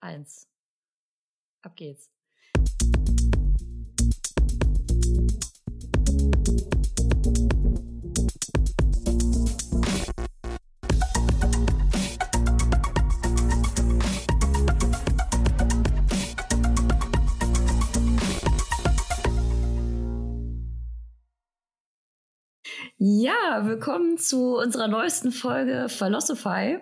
eins. Ab geht's. Ja, willkommen zu unserer neuesten Folge Philosophy.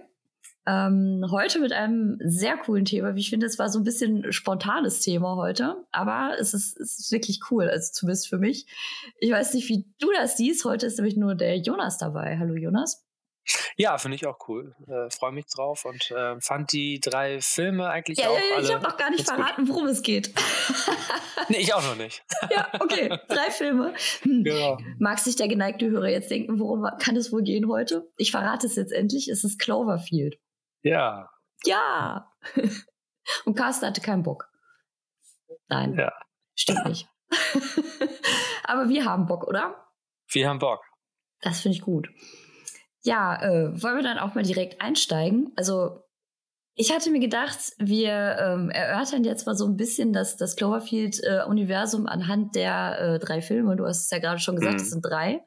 Ähm, heute mit einem sehr coolen Thema. Wie ich finde, es war so ein bisschen spontanes Thema heute, aber es ist, es ist wirklich cool, also zumindest für mich. Ich weiß nicht, wie du das siehst. Heute ist nämlich nur der Jonas dabei. Hallo Jonas. Ja, finde ich auch cool. Äh, Freue mich drauf und äh, fand die drei Filme eigentlich ja, auch ja, alle. Ich habe noch gar nicht verraten, worum es geht. nee, ich auch noch nicht. ja, okay, drei Filme. Hm. Genau. Mag sich der geneigte Hörer jetzt denken, worum kann es wohl gehen heute? Ich verrate es jetzt endlich. Es ist Cloverfield. Ja. Ja. Und Carsten hatte keinen Bock. Nein. Ja. Stimmt nicht. Aber wir haben Bock, oder? Wir haben Bock. Das finde ich gut. Ja, äh, wollen wir dann auch mal direkt einsteigen? Also, ich hatte mir gedacht, wir ähm, erörtern jetzt mal so ein bisschen das, das Cloverfield-Universum äh, anhand der äh, drei Filme. Du hast es ja gerade schon gesagt, es mhm. sind drei.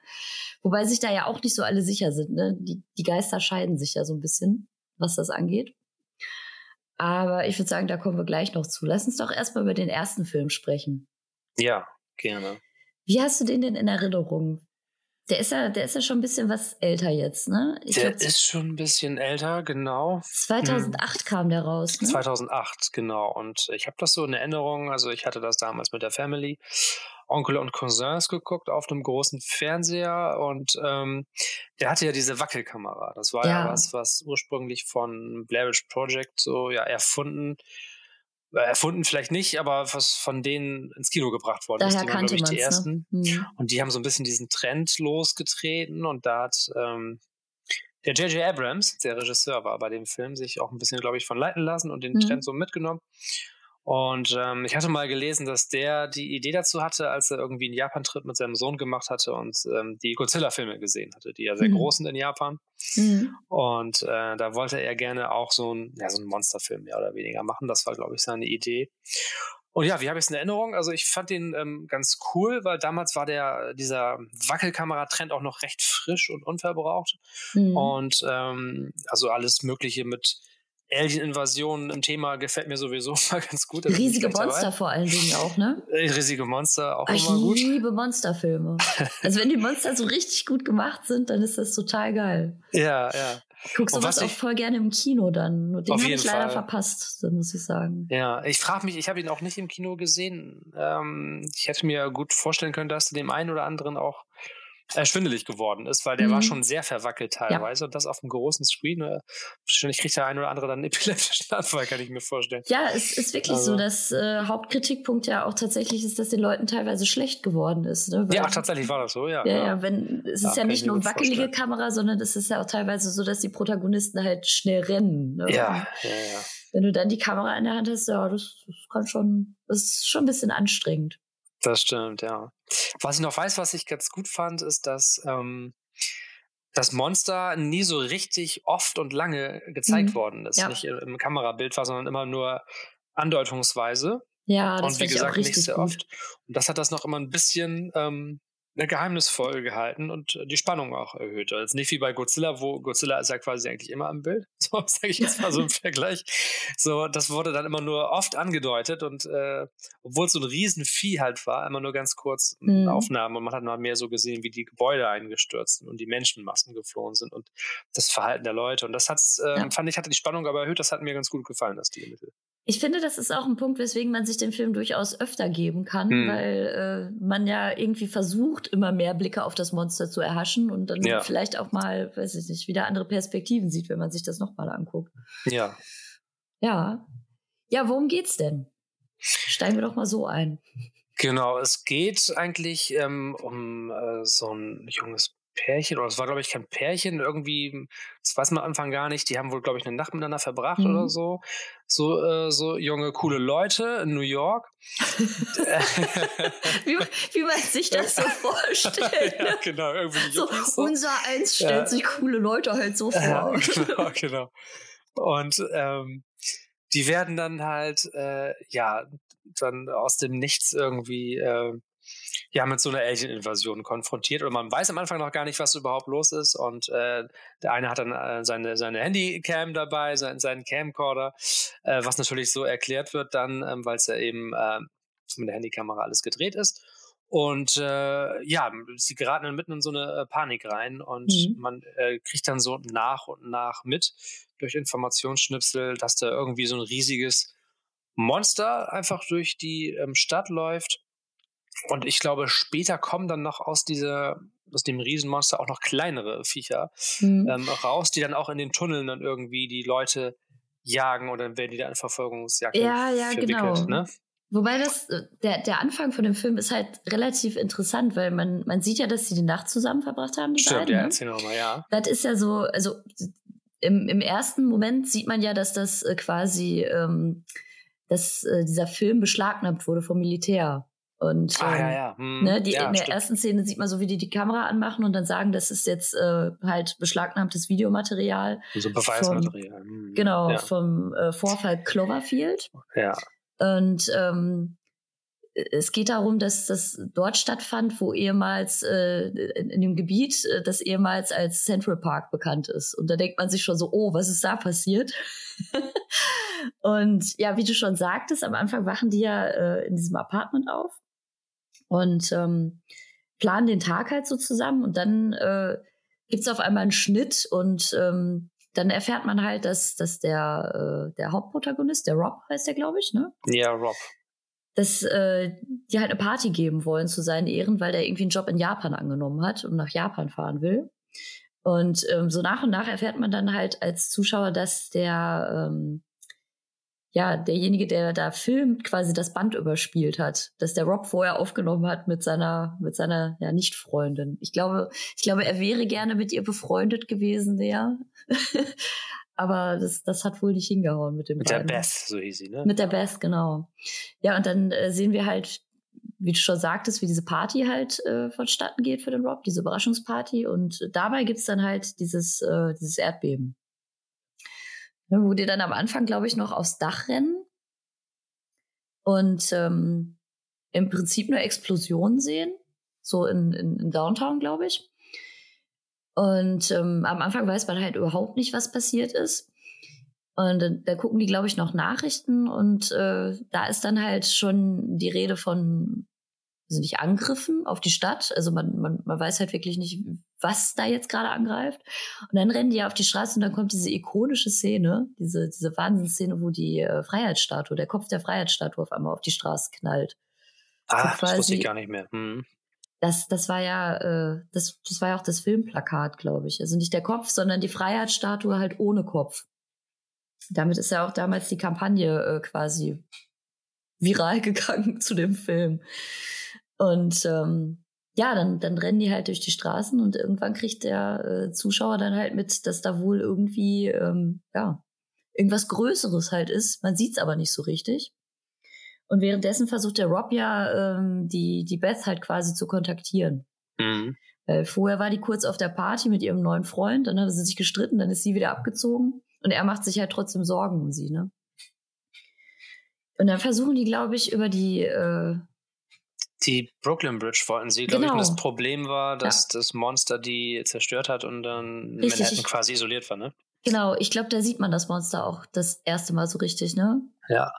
Wobei sich da ja auch nicht so alle sicher sind. Ne? Die, die Geister scheiden sich ja so ein bisschen was das angeht. Aber ich würde sagen, da kommen wir gleich noch zu. Lass uns doch erstmal über den ersten Film sprechen. Ja, gerne. Wie hast du den denn in Erinnerung? Der ist ja, der ist ja schon ein bisschen was älter jetzt, ne? Ich der glaub, ist schon ein bisschen älter, genau. 2008 hm. kam der raus. Ne? 2008, genau. Und ich habe das so in Erinnerung. Also ich hatte das damals mit der Family Onkel und Cousins geguckt auf einem großen Fernseher und ähm, der hatte ja diese Wackelkamera. Das war ja, ja was, was ursprünglich von Blair Witch Project so ja erfunden erfunden vielleicht nicht, aber was von denen ins Kino gebracht worden Daher ist. Die waren, glaube ich, die ersten. Ne? Und die haben so ein bisschen diesen Trend losgetreten und da hat ähm, der J.J. Abrams, der Regisseur war bei dem Film, sich auch ein bisschen, glaube ich, von leiten lassen und den mhm. Trend so mitgenommen. Und ähm, ich hatte mal gelesen, dass der die Idee dazu hatte, als er irgendwie einen Japan-Trip mit seinem Sohn gemacht hatte und ähm, die Godzilla-Filme gesehen hatte, die ja sehr mhm. groß sind in Japan. Mhm. Und äh, da wollte er gerne auch so ein, ja, so einen Monsterfilm mehr oder weniger machen. Das war, glaube ich, seine Idee. Und ja, wie habe ich es in Erinnerung? Also ich fand den ähm, ganz cool, weil damals war der dieser Wackelkamera-Trend auch noch recht frisch und unverbraucht. Mhm. Und ähm, also alles Mögliche mit Alien-Invasion im Thema gefällt mir sowieso mal ganz gut. Riesige Monster dabei. vor allen Dingen auch, ne? Äh, riesige Monster auch ich immer gut. Ich liebe Monsterfilme. also wenn die Monster so richtig gut gemacht sind, dann ist das total geil. Ja, ja. Guckst du was auch voll gerne im Kino dann. Nur den habe ich leider Fall. verpasst, muss ich sagen. Ja, ich frage mich, ich habe ihn auch nicht im Kino gesehen. Ähm, ich hätte mir gut vorstellen können, dass du dem einen oder anderen auch äh, schwindelig geworden ist, weil der mhm. war schon sehr verwackelt teilweise ja. und das auf einem großen Screen. Äh, wahrscheinlich kriegt der eine oder andere dann einen epileptischen Anfall, kann ich mir vorstellen. Ja, es ist wirklich also. so, dass äh, Hauptkritikpunkt ja auch tatsächlich ist, dass den Leuten teilweise schlecht geworden ist. Ne? Weil, ja, tatsächlich war das so, ja. Ja, ja, ja wenn es ist ja, ja nicht nur wackelige vorstellen. Kamera, sondern es ist ja auch teilweise so, dass die Protagonisten halt schnell rennen. Ne? Ja, ja, ja. Wenn du dann die Kamera in der Hand hast, ja, das, das kann schon, das ist schon ein bisschen anstrengend. Das stimmt, ja. Was ich noch weiß, was ich ganz gut fand, ist, dass ähm, das Monster nie so richtig oft und lange gezeigt mhm. worden ist. Ja. Nicht im Kamerabild war, sondern immer nur andeutungsweise. Ja, das und wie gesagt, nicht sehr gut. oft. Und das hat das noch immer ein bisschen ähm, geheimnisvoll gehalten und die Spannung auch erhöht. Also nicht wie bei Godzilla, wo Godzilla ist ja quasi eigentlich immer am Bild. So sage ich jetzt mal so im Vergleich. So, das wurde dann immer nur oft angedeutet und äh, obwohl es so ein Riesenvieh halt war, immer nur ganz kurz mhm. Aufnahmen und man hat noch mehr so gesehen, wie die Gebäude eingestürzt sind und die Menschenmassen geflohen sind und das Verhalten der Leute. Und das hat's, äh, ja. fand ich, hatte die Spannung aber erhöht. Das hat mir ganz gut gefallen, das Stilmittel. Ich finde, das ist auch ein Punkt, weswegen man sich den Film durchaus öfter geben kann, hm. weil äh, man ja irgendwie versucht, immer mehr Blicke auf das Monster zu erhaschen und dann ja. vielleicht auch mal, weiß ich nicht, wieder andere Perspektiven sieht, wenn man sich das nochmal anguckt. Ja. Ja. Ja, worum geht's denn? Steigen wir doch mal so ein. Genau, es geht eigentlich ähm, um äh, so ein junges Pärchen, oder es war, glaube ich, kein Pärchen, irgendwie, das weiß man am Anfang gar nicht, die haben wohl, glaube ich, eine Nacht miteinander verbracht mhm. oder so. So, äh, so junge, coole Leute in New York. wie, wie man sich das so vorstellt. ja, genau, irgendwie. So, so. Unser Eins stellt ja. sich coole Leute halt so vor. Ja, genau, genau. Und ähm, die werden dann halt, äh, ja, dann aus dem Nichts irgendwie äh, ja, mit so einer Alien-Invasion konfrontiert. Und man weiß am Anfang noch gar nicht, was überhaupt los ist. Und äh, der eine hat dann äh, seine, seine Handycam dabei, sein, seinen Camcorder, äh, was natürlich so erklärt wird dann, ähm, weil es ja eben äh, mit der Handykamera alles gedreht ist. Und äh, ja, sie geraten dann mitten in so eine äh, Panik rein und mhm. man äh, kriegt dann so nach und nach mit durch Informationsschnipsel, dass da irgendwie so ein riesiges Monster einfach durch die ähm, Stadt läuft und ich glaube, später kommen dann noch aus dieser, aus dem Riesenmonster auch noch kleinere Viecher mhm. ähm, raus, die dann auch in den Tunneln dann irgendwie die Leute jagen und dann werden die da in Verfolgungsjagd Ja, ja, genau. Ne? Wobei das, äh, der, der Anfang von dem Film ist halt relativ interessant, weil man, man sieht ja, dass sie die Nacht zusammen verbracht haben, die Stimmt, beiden. ja, ne? erzähl nochmal, ja. Das ist ja so, also im, im ersten Moment sieht man ja, dass das äh, quasi, ähm, dass äh, dieser Film beschlagnahmt wurde vom Militär. Und ah, ja, ähm, ja. Hm. Ne, die, ja, in der stimmt. ersten Szene sieht man so, wie die die Kamera anmachen und dann sagen, das ist jetzt äh, halt beschlagnahmtes Videomaterial. So Beweismaterial. Vom, hm. Genau, ja. vom äh, Vorfall Cloverfield. Ja. Und ähm, es geht darum, dass das dort stattfand, wo ehemals äh, in, in dem Gebiet, äh, das ehemals als Central Park bekannt ist. Und da denkt man sich schon so, oh, was ist da passiert? und ja, wie du schon sagtest, am Anfang wachen die ja äh, in diesem Apartment auf und ähm, planen den Tag halt so zusammen und dann äh, gibt es auf einmal einen Schnitt und ähm, dann erfährt man halt, dass, dass der, äh, der Hauptprotagonist, der Rob heißt der, glaube ich, ne? Ja, Rob. Dass äh, die halt eine Party geben wollen zu seinen Ehren, weil der irgendwie einen Job in Japan angenommen hat und nach Japan fahren will. Und ähm, so nach und nach erfährt man dann halt als Zuschauer, dass der ähm, ja, derjenige, der da filmt, quasi das Band überspielt hat, dass der Rob vorher aufgenommen hat mit seiner, mit seiner, ja, Nicht-Freundin. Ich glaube, ich glaube, er wäre gerne mit ihr befreundet gewesen, der. Aber das, das hat wohl nicht hingehauen mit dem Mit beiden. der Beth, so hieß sie, ne? Mit der Beth, genau. Ja, und dann äh, sehen wir halt, wie du schon sagtest, wie diese Party halt äh, vonstatten geht für den Rob, diese Überraschungsparty. Und dabei gibt's dann halt dieses, äh, dieses Erdbeben. Ne, wo die dann am Anfang, glaube ich, noch aufs Dach rennen und ähm, im Prinzip nur Explosionen sehen, so in, in, in Downtown, glaube ich. Und ähm, am Anfang weiß man halt überhaupt nicht, was passiert ist. Und dann, da gucken die, glaube ich, noch Nachrichten und äh, da ist dann halt schon die Rede von, also nicht Angriffen auf die Stadt. Also man, man, man weiß halt wirklich nicht, was da jetzt gerade angreift. Und dann rennen die ja auf die Straße und dann kommt diese ikonische Szene, diese, diese Wahnsinnsszene, wo die äh, Freiheitsstatue, der Kopf der Freiheitsstatue auf einmal auf die Straße knallt. Ah, So das wusste ich gar nicht mehr. Hm. Das, das war ja, äh, das, das war ja auch das Filmplakat, glaube ich. Also nicht der Kopf, sondern die Freiheitsstatue halt ohne Kopf. Damit ist ja auch damals die Kampagne äh, quasi viral gegangen zu dem Film. Und ähm, ja, dann, dann rennen die halt durch die Straßen und irgendwann kriegt der äh, Zuschauer dann halt mit, dass da wohl irgendwie, ähm, ja, irgendwas Größeres halt ist. Man sieht's aber nicht so richtig. Und währenddessen versucht der Rob ja, ähm, die, die Beth halt quasi zu kontaktieren. Hm. Weil vorher war die kurz auf der Party mit ihrem neuen Freund, dann haben sie sich gestritten, dann ist sie wieder abgezogen und er macht sich halt trotzdem Sorgen um sie, ne? Und dann versuchen die, glaube ich, über die, äh, Die Brooklyn Bridge wollten sie, glaube ich. Genau. Und das Problem war, dass das Monster die zerstört hat und dann Richtig, Manhattan ich- quasi isoliert war, ne? genau, ich glaube, da sieht man das Monster auch das erste Mal so richtig, ne? Ja.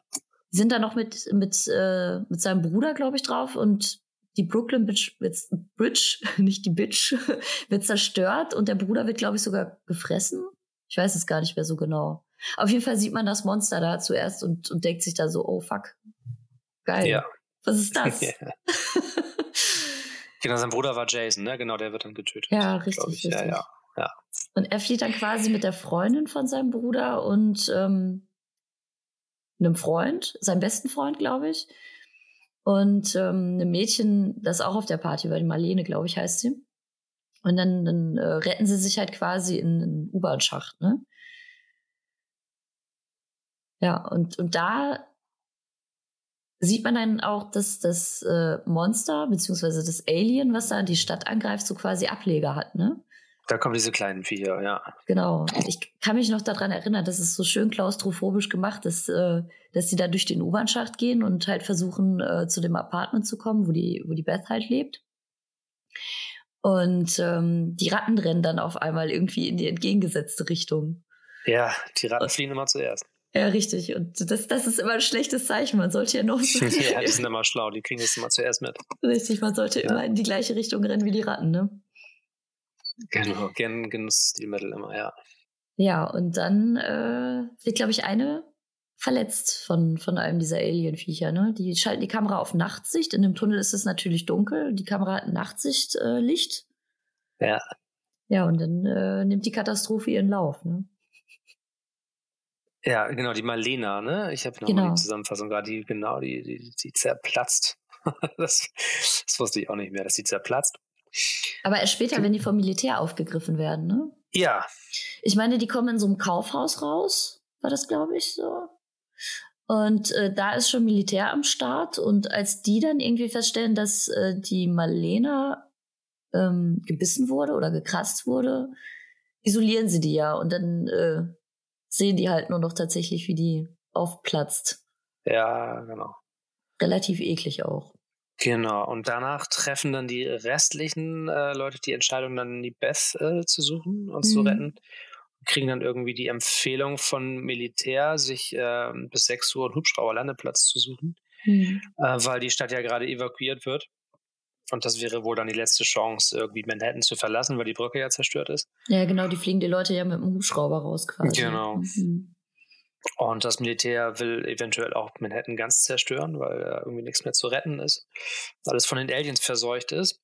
Sind da noch mit, mit, äh, mit seinem Bruder, glaube ich, drauf und die Brooklyn Bridge, wird, Bridge, nicht die Bitch, wird zerstört und der Bruder wird, glaube ich, sogar gefressen. Ich weiß es gar nicht mehr so genau. Auf jeden Fall sieht man das Monster da zuerst und, und denkt sich da so, oh fuck, geil. Ja. Was ist das? Ja. Genau, sein Bruder war Jason, ne? Genau, der wird dann getötet. Ja, richtig, ich. Ja, richtig. ja. Und er flieht dann quasi mit der Freundin von seinem Bruder und ähm, einem Freund, seinem besten Freund, glaube ich. Und ähm, einem Mädchen, das auch auf der Party war, die Marlene, glaube ich, heißt sie. Und dann, dann äh, retten sie sich halt quasi in einen U-Bahn-Schacht, ne? Ja, und, und da sieht man dann auch, dass das äh, Monster, beziehungsweise das Alien, was da die Stadt angreift, so quasi Ableger hat, ne? Da kommen diese kleinen Viecher, ja. Genau. Ich kann mich noch daran erinnern, dass es so schön klaustrophobisch gemacht ist, äh, dass sie da durch den U-Bahn-Schacht gehen und halt versuchen, äh, zu dem Apartment zu kommen, wo die, wo die Beth halt lebt. Und ähm, die Ratten rennen dann auf einmal irgendwie in die entgegengesetzte Richtung. Ja, die Ratten fliehen immer zuerst. Ja, richtig. Und das, das ist immer ein schlechtes Zeichen. Man sollte ja noch so Ja, die sind immer schlau, die kriegen das immer zuerst mit. Richtig, man sollte ja. immer in die gleiche Richtung rennen wie die Ratten, ne? Genau, gern Genussstilmittel immer, ja. Ja, und dann äh, wird, glaube ich, eine verletzt von, von einem dieser Alien-Viecher. Ne? Die schalten die Kamera auf Nachtsicht. In dem Tunnel ist es natürlich dunkel. Die Kamera hat Nachtsichtlicht. Äh, ja. Ja, und dann äh, nimmt die Katastrophe ihren Lauf. Ne? Ja, genau, die Malena, ne? Ich habe noch Genau. mal die Zusammenfassung gerade, die, genau, die, die, die zerplatzt. das, das wusste ich auch nicht mehr, dass die zerplatzt. Aber erst später, wenn die vom Militär aufgegriffen werden. Ne? Ja, Ich meine, die kommen in so einem Kaufhaus raus. War das, glaube ich, so? Und äh, da ist schon Militär am Start. Und als die dann irgendwie feststellen, dass äh, die Malena ähm, gebissen wurde oder gekratzt wurde, isolieren sie die ja. Und dann äh, sehen die halt nur noch tatsächlich, wie die aufplatzt. ja, genau. Relativ eklig auch. Genau, und danach treffen dann die restlichen äh, Leute die Entscheidung, dann die Beth äh, zu suchen und zu Mhm. retten. Kriegen dann irgendwie die Empfehlung von Militär, sich äh, bis 6 Uhr einen Hubschrauberlandeplatz zu suchen, Hm. äh, weil die Stadt ja gerade evakuiert wird. Und das wäre wohl dann die letzte Chance, irgendwie Manhattan zu verlassen, weil die Brücke ja zerstört ist. Ja, genau, die fliegen die Leute ja mit dem Hubschrauber raus quasi. Genau. Mhm. Und das Militär will eventuell auch Manhattan ganz zerstören, weil da irgendwie nichts mehr zu retten ist. Alles von den Aliens verseucht ist.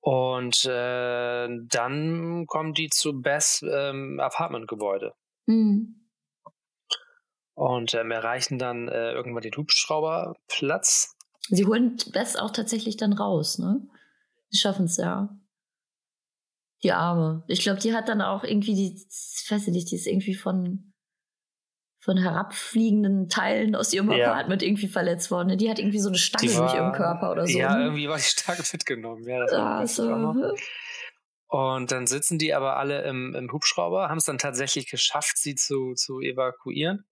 Und äh, dann kommen die zu Beths ähm, Apartmentgebäude Mhm. und ähm, erreichen dann äh, irgendwann den Hubschrauberplatz. Sie holen Bess auch tatsächlich dann raus, ne? Sie schaffen es ja. Die Arme. Ich glaube, die hat dann auch irgendwie die, ich weiß nicht, die ist irgendwie von, von herabfliegenden Teilen aus ihrem Ja. Apartment irgendwie verletzt worden. ne? Die hat irgendwie so eine Stange durch ihren Körper oder so. Ja, ne? irgendwie war die stark mitgenommen. Ja, das Ja, war noch. Und dann sitzen die aber alle im, im Hubschrauber, haben es dann tatsächlich geschafft, sie zu, zu evakuieren.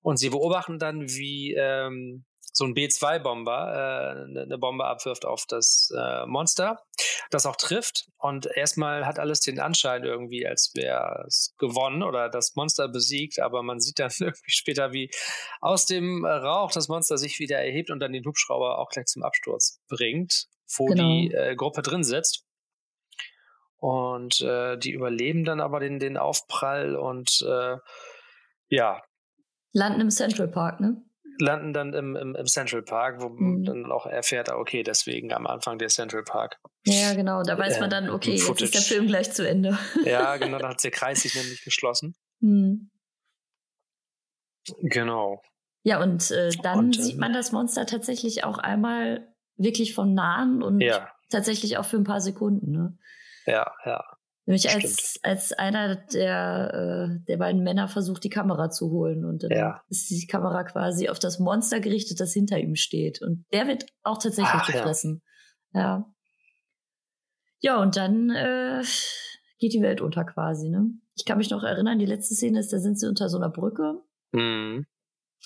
Und sie beobachten dann, wie ähm, so ein B-2-Bomber äh, eine eine Bombe abwirft auf das äh, Monster, das auch trifft. Und erstmal hat alles den Anschein irgendwie, als wäre es gewonnen oder das Monster besiegt. Aber man sieht dann irgendwie später, wie aus dem Rauch das Monster sich wieder erhebt und dann den Hubschrauber auch gleich zum Absturz bringt, wo Genau. die äh, Gruppe drin sitzt. Und äh, die überleben dann aber den, den Aufprall und äh, ja, Landen im Central Park, ne? Landen dann im, im, im Central Park, wo man Mhm. dann auch erfährt, ah, okay, deswegen am Anfang der Central Park. Ja, genau. Da weiß Äh, man dann, okay, im jetzt ist der. Film gleich zu Ende. Ja, genau, da hat der Kreis sich nämlich geschlossen. Hm. Genau. Ja, und äh, dann Und, sieht ähm, man das Monster tatsächlich auch einmal wirklich von nahen und Ja, tatsächlich auch für ein paar Sekunden. Ne? ja, ja. Nämlich als, als einer der, äh, der beiden Männer versucht, die Kamera zu holen. Und dann Ja. ist die Kamera quasi auf das Monster gerichtet, das hinter ihm steht. Und der wird auch tatsächlich Ach, ja. gefressen. Ja. Ja, und dann äh, geht die Welt unter quasi. Ne? Ich kann mich noch erinnern, die letzte Szene ist, da sind sie unter so einer Brücke. Mhm.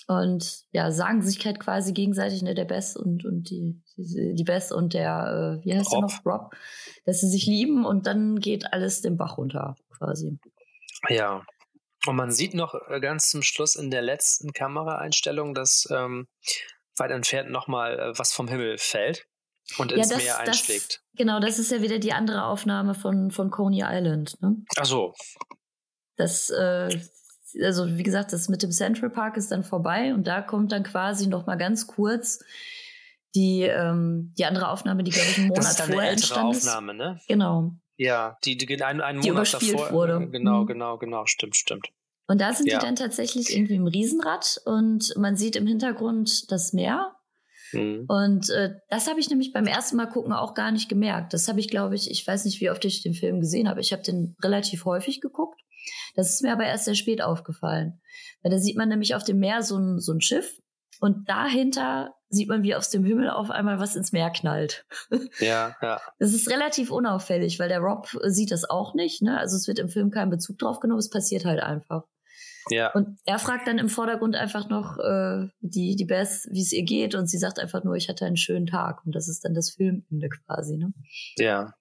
Und ja, sagen sich halt quasi gegenseitig, ne, der Bess und, und die, die Bess und der, äh, wie heißt Rob. der noch, Rob, dass sie sich lieben und dann geht alles den Bach runter, quasi. Ja. Und man sieht noch äh, ganz zum Schluss in der letzten Kameraeinstellung, dass ähm, weit entfernt nochmal äh, was vom Himmel fällt und ins Meer einschlägt. Das, genau, das ist ja wieder die andere Aufnahme von, von Coney Island, ne? Ach so, Das, äh, also wie gesagt, das mit dem Central Park ist dann vorbei und da kommt dann quasi noch mal ganz kurz die, ähm, die andere Aufnahme, die, glaube ich, einen Monat das ist dann eine vorher ältere entstanden ist. Aufnahme, ne? Genau. Ja, die, die einen, einen Die Monat überspielt davor. wurde. Genau, Mhm. genau, genau, stimmt, stimmt. Und da sind Ja. die dann tatsächlich irgendwie im Riesenrad und man sieht im Hintergrund das Meer. Mhm. Und äh, das habe ich nämlich beim ersten Mal gucken auch gar nicht gemerkt. Das habe ich, glaube ich, ich weiß nicht, wie oft ich den Film gesehen habe. Ich habe den relativ häufig geguckt. Das ist mir aber erst sehr spät aufgefallen. Weil da sieht man nämlich auf dem Meer so ein, so ein Schiff Und dahinter sieht man, wie aus dem Himmel auf einmal was ins Meer knallt. Ja, ja. Das ist relativ unauffällig, weil der Rob sieht das auch nicht. Ne? Also es wird im Film kein Bezug drauf genommen, es passiert halt einfach. Ja. Und er fragt dann im Vordergrund einfach noch äh, die, die Beth, wie es ihr geht, und sie sagt einfach nur, ich hatte einen schönen Tag. Und das ist dann das Filmende quasi, ne? Ja.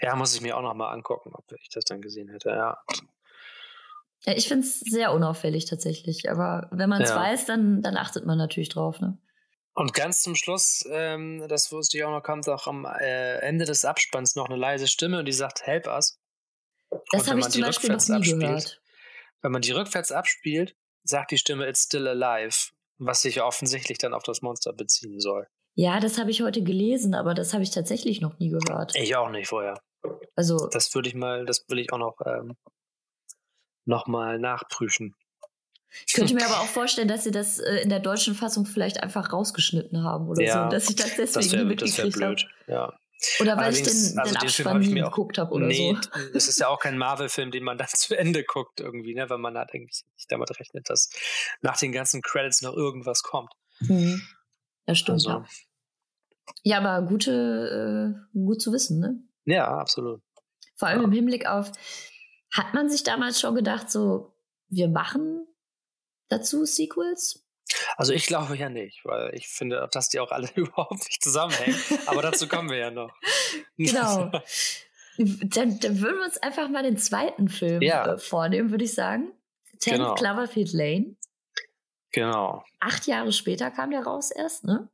Ja, muss ich mir auch noch mal angucken, ob ich das dann gesehen hätte, ja. Ja, ich finde es sehr unauffällig tatsächlich. Aber wenn man es Ja. weiß, dann, dann achtet man natürlich drauf, ne? Und ganz zum Schluss, ähm, das wusste ich auch noch, kommt auch am äh, Ende des Abspanns noch eine leise Stimme und die sagt, help us. Das habe ich zum Beispiel noch nie abspielt, gehört. Wenn man die rückwärts abspielt, sagt die Stimme It's still alive, was sich ja offensichtlich dann auf das Monster beziehen soll. Ja, das habe ich heute gelesen, aber das habe ich tatsächlich noch nie gehört. Ich auch nicht vorher. Also, Das würde ich mal, das will ich auch noch, ähm, noch mal nachprüfen. ich könnte mir aber auch vorstellen, dass sie das äh, in der deutschen Fassung vielleicht einfach rausgeschnitten haben oder Ja, so, dass ich das Das deswegen das wär mitgekriegt habe. Ja. Oder weil ich Allerdings, den, also den den Film Abspann ich nie geguckt habe oder nee, so. es ist ja auch kein Marvel-Film, den man dann zu Ende guckt irgendwie, ne? Weil man halt eigentlich nicht damit rechnet, dass nach den ganzen Credits noch irgendwas kommt. Mhm. Ja, stimmt. Also, Ja. ja, aber gute, äh, gut zu wissen, ne? ja, absolut. Vor allem Ja. im Hinblick auf, hat man sich damals schon gedacht, so, wir machen dazu Sequels? Also ich glaube ja nicht, weil ich finde, dass die auch alle überhaupt nicht zusammenhängen. Aber dazu kommen wir ja noch. Genau. dann, dann würden wir uns einfach mal den zweiten Film Ja. äh, vornehmen, würde ich sagen. Ten Genau. Cloverfield Lane. genau. Acht Jahre später kam der raus erst, ne?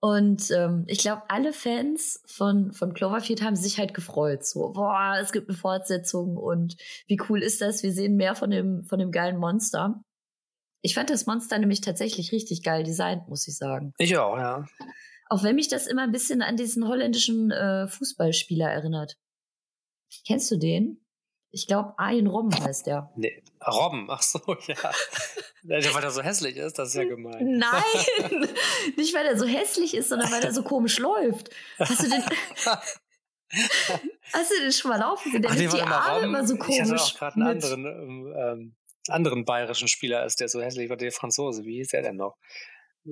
Und ähm, ich glaube, alle Fans von, von Cloverfield haben sich halt gefreut. So, boah, es gibt eine Fortsetzung und wie cool ist das? Wir sehen mehr von dem, von dem geilen Monster. Ich fand das Monster nämlich tatsächlich richtig geil designt, muss ich sagen. Ich auch, ja. Auch wenn mich das immer ein bisschen an diesen holländischen äh, Fußballspieler erinnert. Kennst du den? Ich glaube, Arjen Robben heißt der. Nee. Robben, ach so, ja. Weil er so hässlich ist, das ist ja gemein. Nein! Nicht, weil er so hässlich ist, sondern weil er so komisch läuft. Hast du den, hast du den schon mal laufen sehen? Der nimmt die Arme Robben. immer so Ich hatte komisch. auch gerade einen anderen, ähm, ähm, anderen bayerischen Spieler, ist der so hässlich war, der Franzose. Wie hieß der denn noch?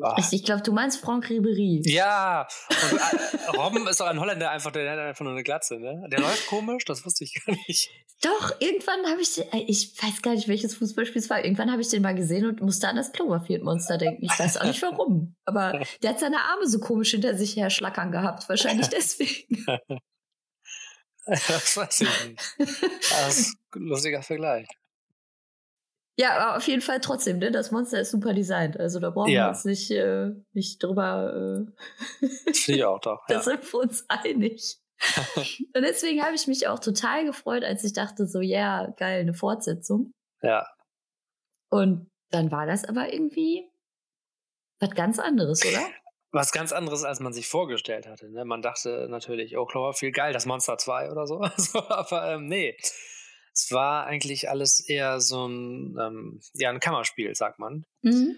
Ach. Ich, glaube, du meinst Franck Ribery. Ja, und, äh, Robben ist doch ein Holländer, einfach, der hat einfach nur eine Glatze, ne? Der läuft komisch, das wusste ich gar nicht. Doch, irgendwann habe ich den, äh, ich weiß gar nicht, welches Fußballspiel es war. Irgendwann habe ich den mal gesehen und musste an das Cloverfield-Monster denken. Ich weiß auch nicht warum. Aber der hat seine Arme so komisch hinter sich her schlackern gehabt. Wahrscheinlich deswegen. Das weiß ich nicht. Das ist ein lustiger Vergleich. Ja, aber auf jeden Fall trotzdem, ne? Das Monster ist super designt. Also da brauchen wir Ja. uns nicht, äh, nicht drüber, äh, ich auch doch. da Ja. sind wir uns einig. Und deswegen habe ich mich auch total gefreut, als ich dachte, so, ja, yeah, geil, eine Fortsetzung. ja. Und dann war das aber irgendwie was ganz anderes, oder? Was ganz anderes, als man sich vorgestellt hatte. Ne? Man dachte natürlich, oh, Cloverfield, geil, das Monster 2 oder so. so aber ähm, nee. Es war eigentlich alles eher so ein, ähm, ja, ein Kammerspiel, sagt man, Mhm.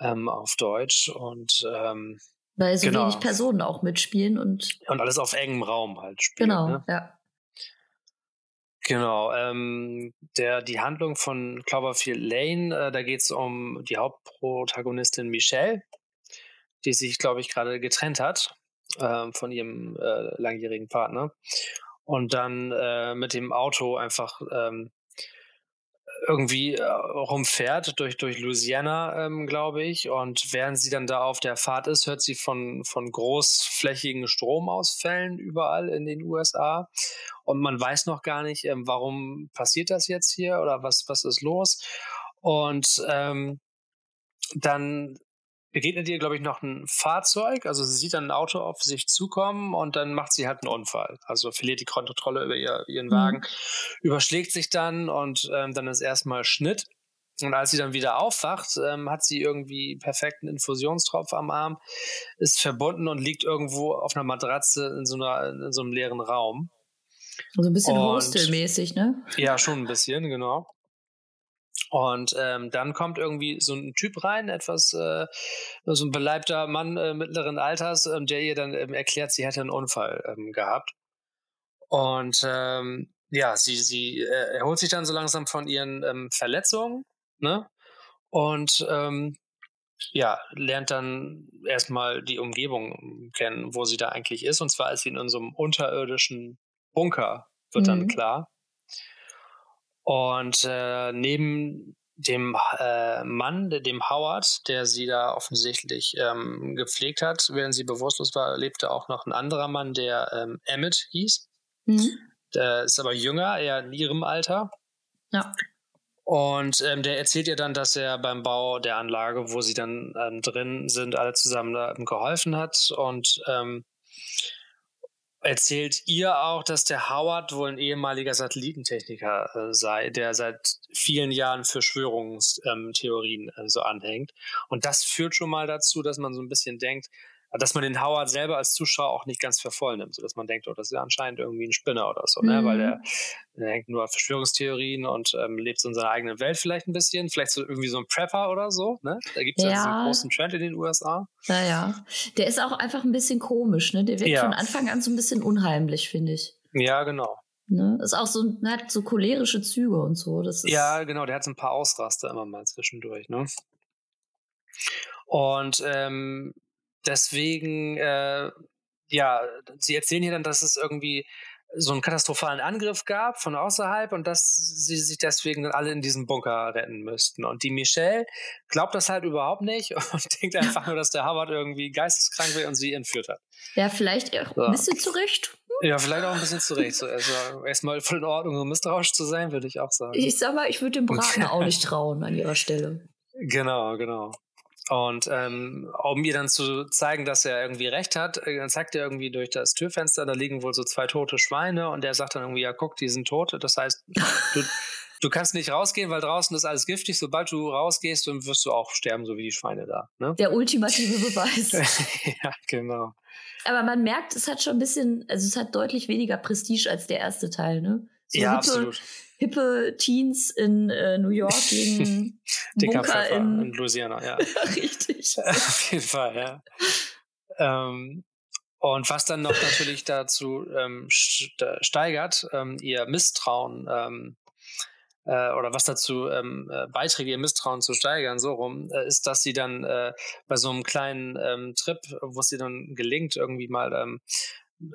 ähm, auf Deutsch. Und, ähm, Weil so Genau. wenig Personen auch mitspielen und und alles auf engem Raum halt spielen. genau, Ne? ja. Genau, ähm, der, die Handlung von Cloverfield Lane, äh, da geht es um die Hauptprotagonistin Michelle, die sich, glaube ich, gerade getrennt hat ähm, von ihrem äh, langjährigen Partner und dann äh, mit dem Auto einfach ähm, irgendwie äh, rumfährt durch, durch Louisiana, ähm, glaube ich. Und während sie dann da auf der Fahrt ist, hört sie von, von großflächigen Stromausfällen überall in den USA. Und man weiß noch gar nicht, ähm, warum passiert das jetzt hier oder was, was ist los. Und ähm, dann begegnet ihr, glaube ich, noch ein Fahrzeug. Also sie sieht dann ein Auto auf sich zukommen und dann macht sie halt einen Unfall. Also verliert die Kontrolle über ihr, ihren Wagen, überschlägt sich dann und ähm, dann ist erstmal Schnitt. Und als sie dann wieder aufwacht, ähm, hat sie irgendwie perfekten Infusionstropf am Arm, ist verbunden und liegt irgendwo auf einer Matratze in so, einer, in so einem leeren Raum. So ein bisschen Hostel-mäßig, ne? Ja, schon ein bisschen, genau. Und ähm, dann kommt irgendwie so ein Typ rein, etwas, äh, so ein beleibter Mann äh, mittleren Alters, ähm, der ihr dann ähm, erklärt, sie hätte einen Unfall ähm, gehabt. Und ähm, ja, sie, sie äh, erholt sich dann so langsam von ihren ähm, Verletzungen, ne? Und ja, lernt dann erstmal die Umgebung kennen, wo sie da eigentlich ist. Und zwar ist sie in einem unterirdischen Bunker, wird mhm. dann klar. Und äh, neben dem äh, Mann, dem Howard, der sie da offensichtlich ähm, gepflegt hat, während sie bewusstlos war, lebte auch noch ein anderer Mann, der ähm, Emmett hieß. Mhm. Der ist aber jünger, eher in ihrem Alter. Ja. Und ähm, der erzählt ihr dann, dass er beim Bau der Anlage, wo sie dann ähm, drin sind, alle zusammen ähm, geholfen hat. Und ähm, erzählt ihr auch, dass der Howard wohl ein ehemaliger Satellitentechniker äh, sei, der seit vielen Jahren Verschwörungstheorien äh, so anhängt. Und das führt schon mal dazu, dass man so ein bisschen denkt, dass man den Howard selber als Zuschauer auch nicht ganz für voll nimmt, sodass man denkt, oh, das ist ja anscheinend irgendwie ein Spinner oder so, mhm. ne? weil der, mhm. der hängt nur auf Verschwörungstheorien und ähm, lebt so in seiner eigenen Welt vielleicht ein bisschen, vielleicht so irgendwie so ein Prepper oder so, ne? Da gibt es ja. ja diesen großen Trend in den USA. Naja, der ist auch einfach ein bisschen komisch, ne? Der wird ja. von Anfang an so ein bisschen unheimlich, finde ich. Ja, genau. Ne? Ist auch so, hat so cholerische Züge und so. Das ja, genau, der hat so ein paar Ausraster immer mal zwischendurch, ne? Und ähm, deswegen, äh, ja, sie erzählen hier dann, dass es irgendwie so einen katastrophalen Angriff gab von außerhalb und dass sie sich deswegen dann alle in diesem Bunker retten müssten. Und die Michelle glaubt das halt überhaupt nicht und denkt einfach nur, dass der Howard irgendwie geisteskrank wäre und sie entführt hat. Ja, vielleicht auch so. ein bisschen zurecht. Ja, vielleicht auch ein bisschen zurecht. So, also erstmal voll in Ordnung, so misstrauisch zu sein, würde ich auch sagen. Ich sag mal, ich würde dem Braten auch nicht trauen an ihrer Stelle. Genau, genau. Und ähm, um ihr dann zu zeigen, dass er irgendwie recht hat, äh, dann zeigt er irgendwie durch das Türfenster, da liegen wohl so zwei tote Schweine und er sagt dann irgendwie, ja guck, die sind tot. Das heißt, du, du kannst nicht rausgehen, weil draußen ist alles giftig. Sobald du rausgehst, dann wirst du auch sterben, so wie die Schweine da. Ne? Der ultimative Beweis. ja, genau. Aber man merkt, es hat schon ein bisschen, also es hat deutlich weniger Prestige als der erste Teil, ne? So ja, absolut hippe Teens in äh, New York gegen Bunker in, in Louisiana, ja. Richtig. Auf jeden Fall, ja. ähm, und was dann noch natürlich dazu ähm, steigert, ähm, ihr Misstrauen ähm, äh, oder was dazu ähm, äh, beiträgt, ihr Misstrauen zu steigern, so rum, äh, ist, dass sie dann äh, bei so einem kleinen ähm, Trip, wo es ihr dann gelingt, irgendwie mal ähm,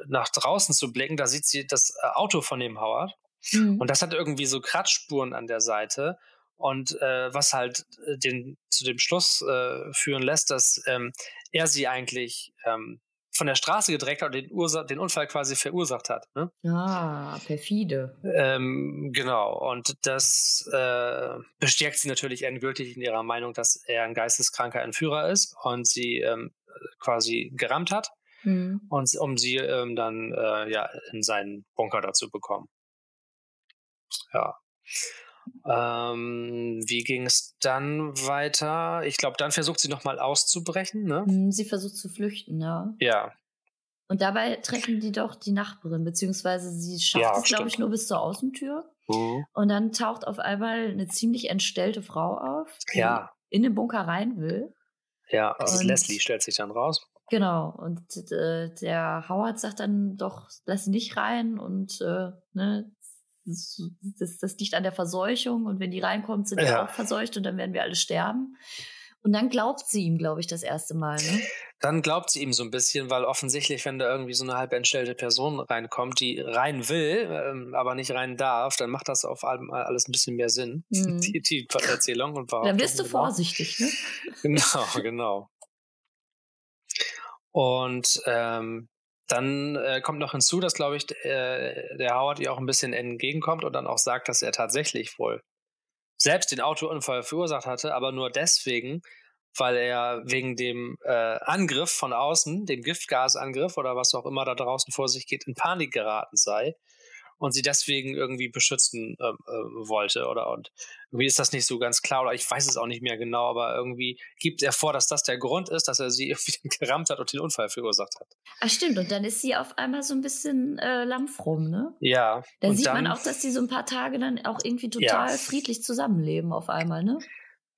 nach draußen zu blicken, da sieht sie das äh, Auto von dem Howard Mhm. Und das hat irgendwie so Kratzspuren an der Seite. Und äh, was halt äh, den, zu dem Schluss äh, führen lässt, dass ähm, er sie eigentlich ähm, von der Straße gedreckt hat und den, Ursa den Unfall quasi verursacht hat. Ne? Ah, perfide. Ähm, genau. Und das äh, bestärkt sie natürlich endgültig in ihrer Meinung, dass er ein geisteskranker Entführer ist und sie ähm, quasi gerammt hat. Mhm. Und um sie ähm, dann äh, ja in seinen Bunker dazu bekommen. Ja. Ähm, wie ging es dann weiter? Ich glaube, dann versucht sie nochmal auszubrechen, ne? Hm, sie versucht zu flüchten, ja. Ja. Und dabei treffen die doch die Nachbarin, beziehungsweise sie schafft ja, es, glaube ich, nur bis zur Außentür. Mhm. Und dann taucht auf einmal eine ziemlich entstellte Frau auf, die ja. in den Bunker rein will. Ja, das ist Leslie, stellt sich dann raus. Genau, und äh, der Howard sagt dann doch, lass sie nicht rein und äh, ne, das, das, liegt an der Verseuchung und wenn die reinkommt, sind ja. die auch verseucht und dann werden wir alle sterben. Und dann glaubt sie ihm, glaube ich, das erste Mal. Ne? Dann glaubt sie ihm so ein bisschen, weil offensichtlich, wenn da irgendwie so eine halb entstellte Person reinkommt, die rein will, ähm, aber nicht rein darf, dann macht das auf allem alles ein bisschen mehr Sinn, mhm. die, die Erzählung. Und dann wirst du vorsichtig, ne? Genau, genau. Und ähm, dann äh, kommt noch hinzu, dass, glaube ich, äh, der Howard ihr auch ein bisschen entgegenkommt und dann auch sagt, dass er tatsächlich wohl selbst den Autounfall verursacht hatte, aber nur deswegen, weil er wegen dem äh, Angriff von außen, dem Giftgasangriff oder was auch immer da draußen vor sich geht, in Panik geraten sei und sie deswegen irgendwie beschützen äh, äh, wollte oder und irgendwie ist das nicht so ganz klar oder ich weiß es auch nicht mehr genau, aber irgendwie gibt er vor, dass das der Grund ist, dass er sie irgendwie gerammt hat und den Unfall verursacht hat. Ach stimmt und dann ist sie auf einmal so ein bisschen äh, lampfrum, ne? Ja. Da sieht dann, man auch, dass sie so ein paar Tage dann auch irgendwie total ja. friedlich zusammenleben auf einmal, ne?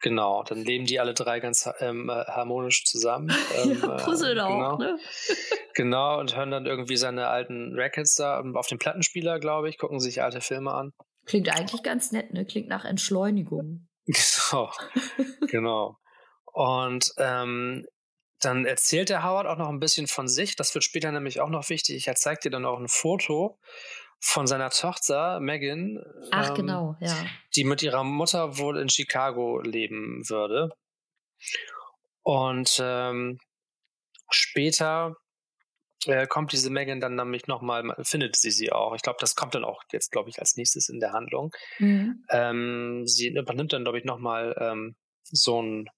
Genau, dann leben die alle drei ganz ähm, äh, harmonisch zusammen. Ähm, ja, puzzeln äh, genau. auch, ne? genau, und hören dann irgendwie seine alten Rackets da auf dem Plattenspieler, glaube ich, gucken sich alte Filme an. Klingt eigentlich ganz nett, ne? Klingt nach Entschleunigung. Genau, genau. Und ähm, dann erzählt der Howard auch noch ein bisschen von sich. Das wird später nämlich auch noch wichtig. Er zeigt dir dann auch ein Foto von seiner Tochter Megan. Ach, ähm, genau, ja. Die mit ihrer Mutter wohl in Chicago leben würde. Und ähm, später äh, kommt diese Megan dann nämlich nochmal, findet sie sie auch. Ich glaube, das kommt dann auch jetzt, glaube ich, als nächstes in der Handlung. Mhm. Ähm, sie übernimmt dann, glaube ich, nochmal ähm, so ein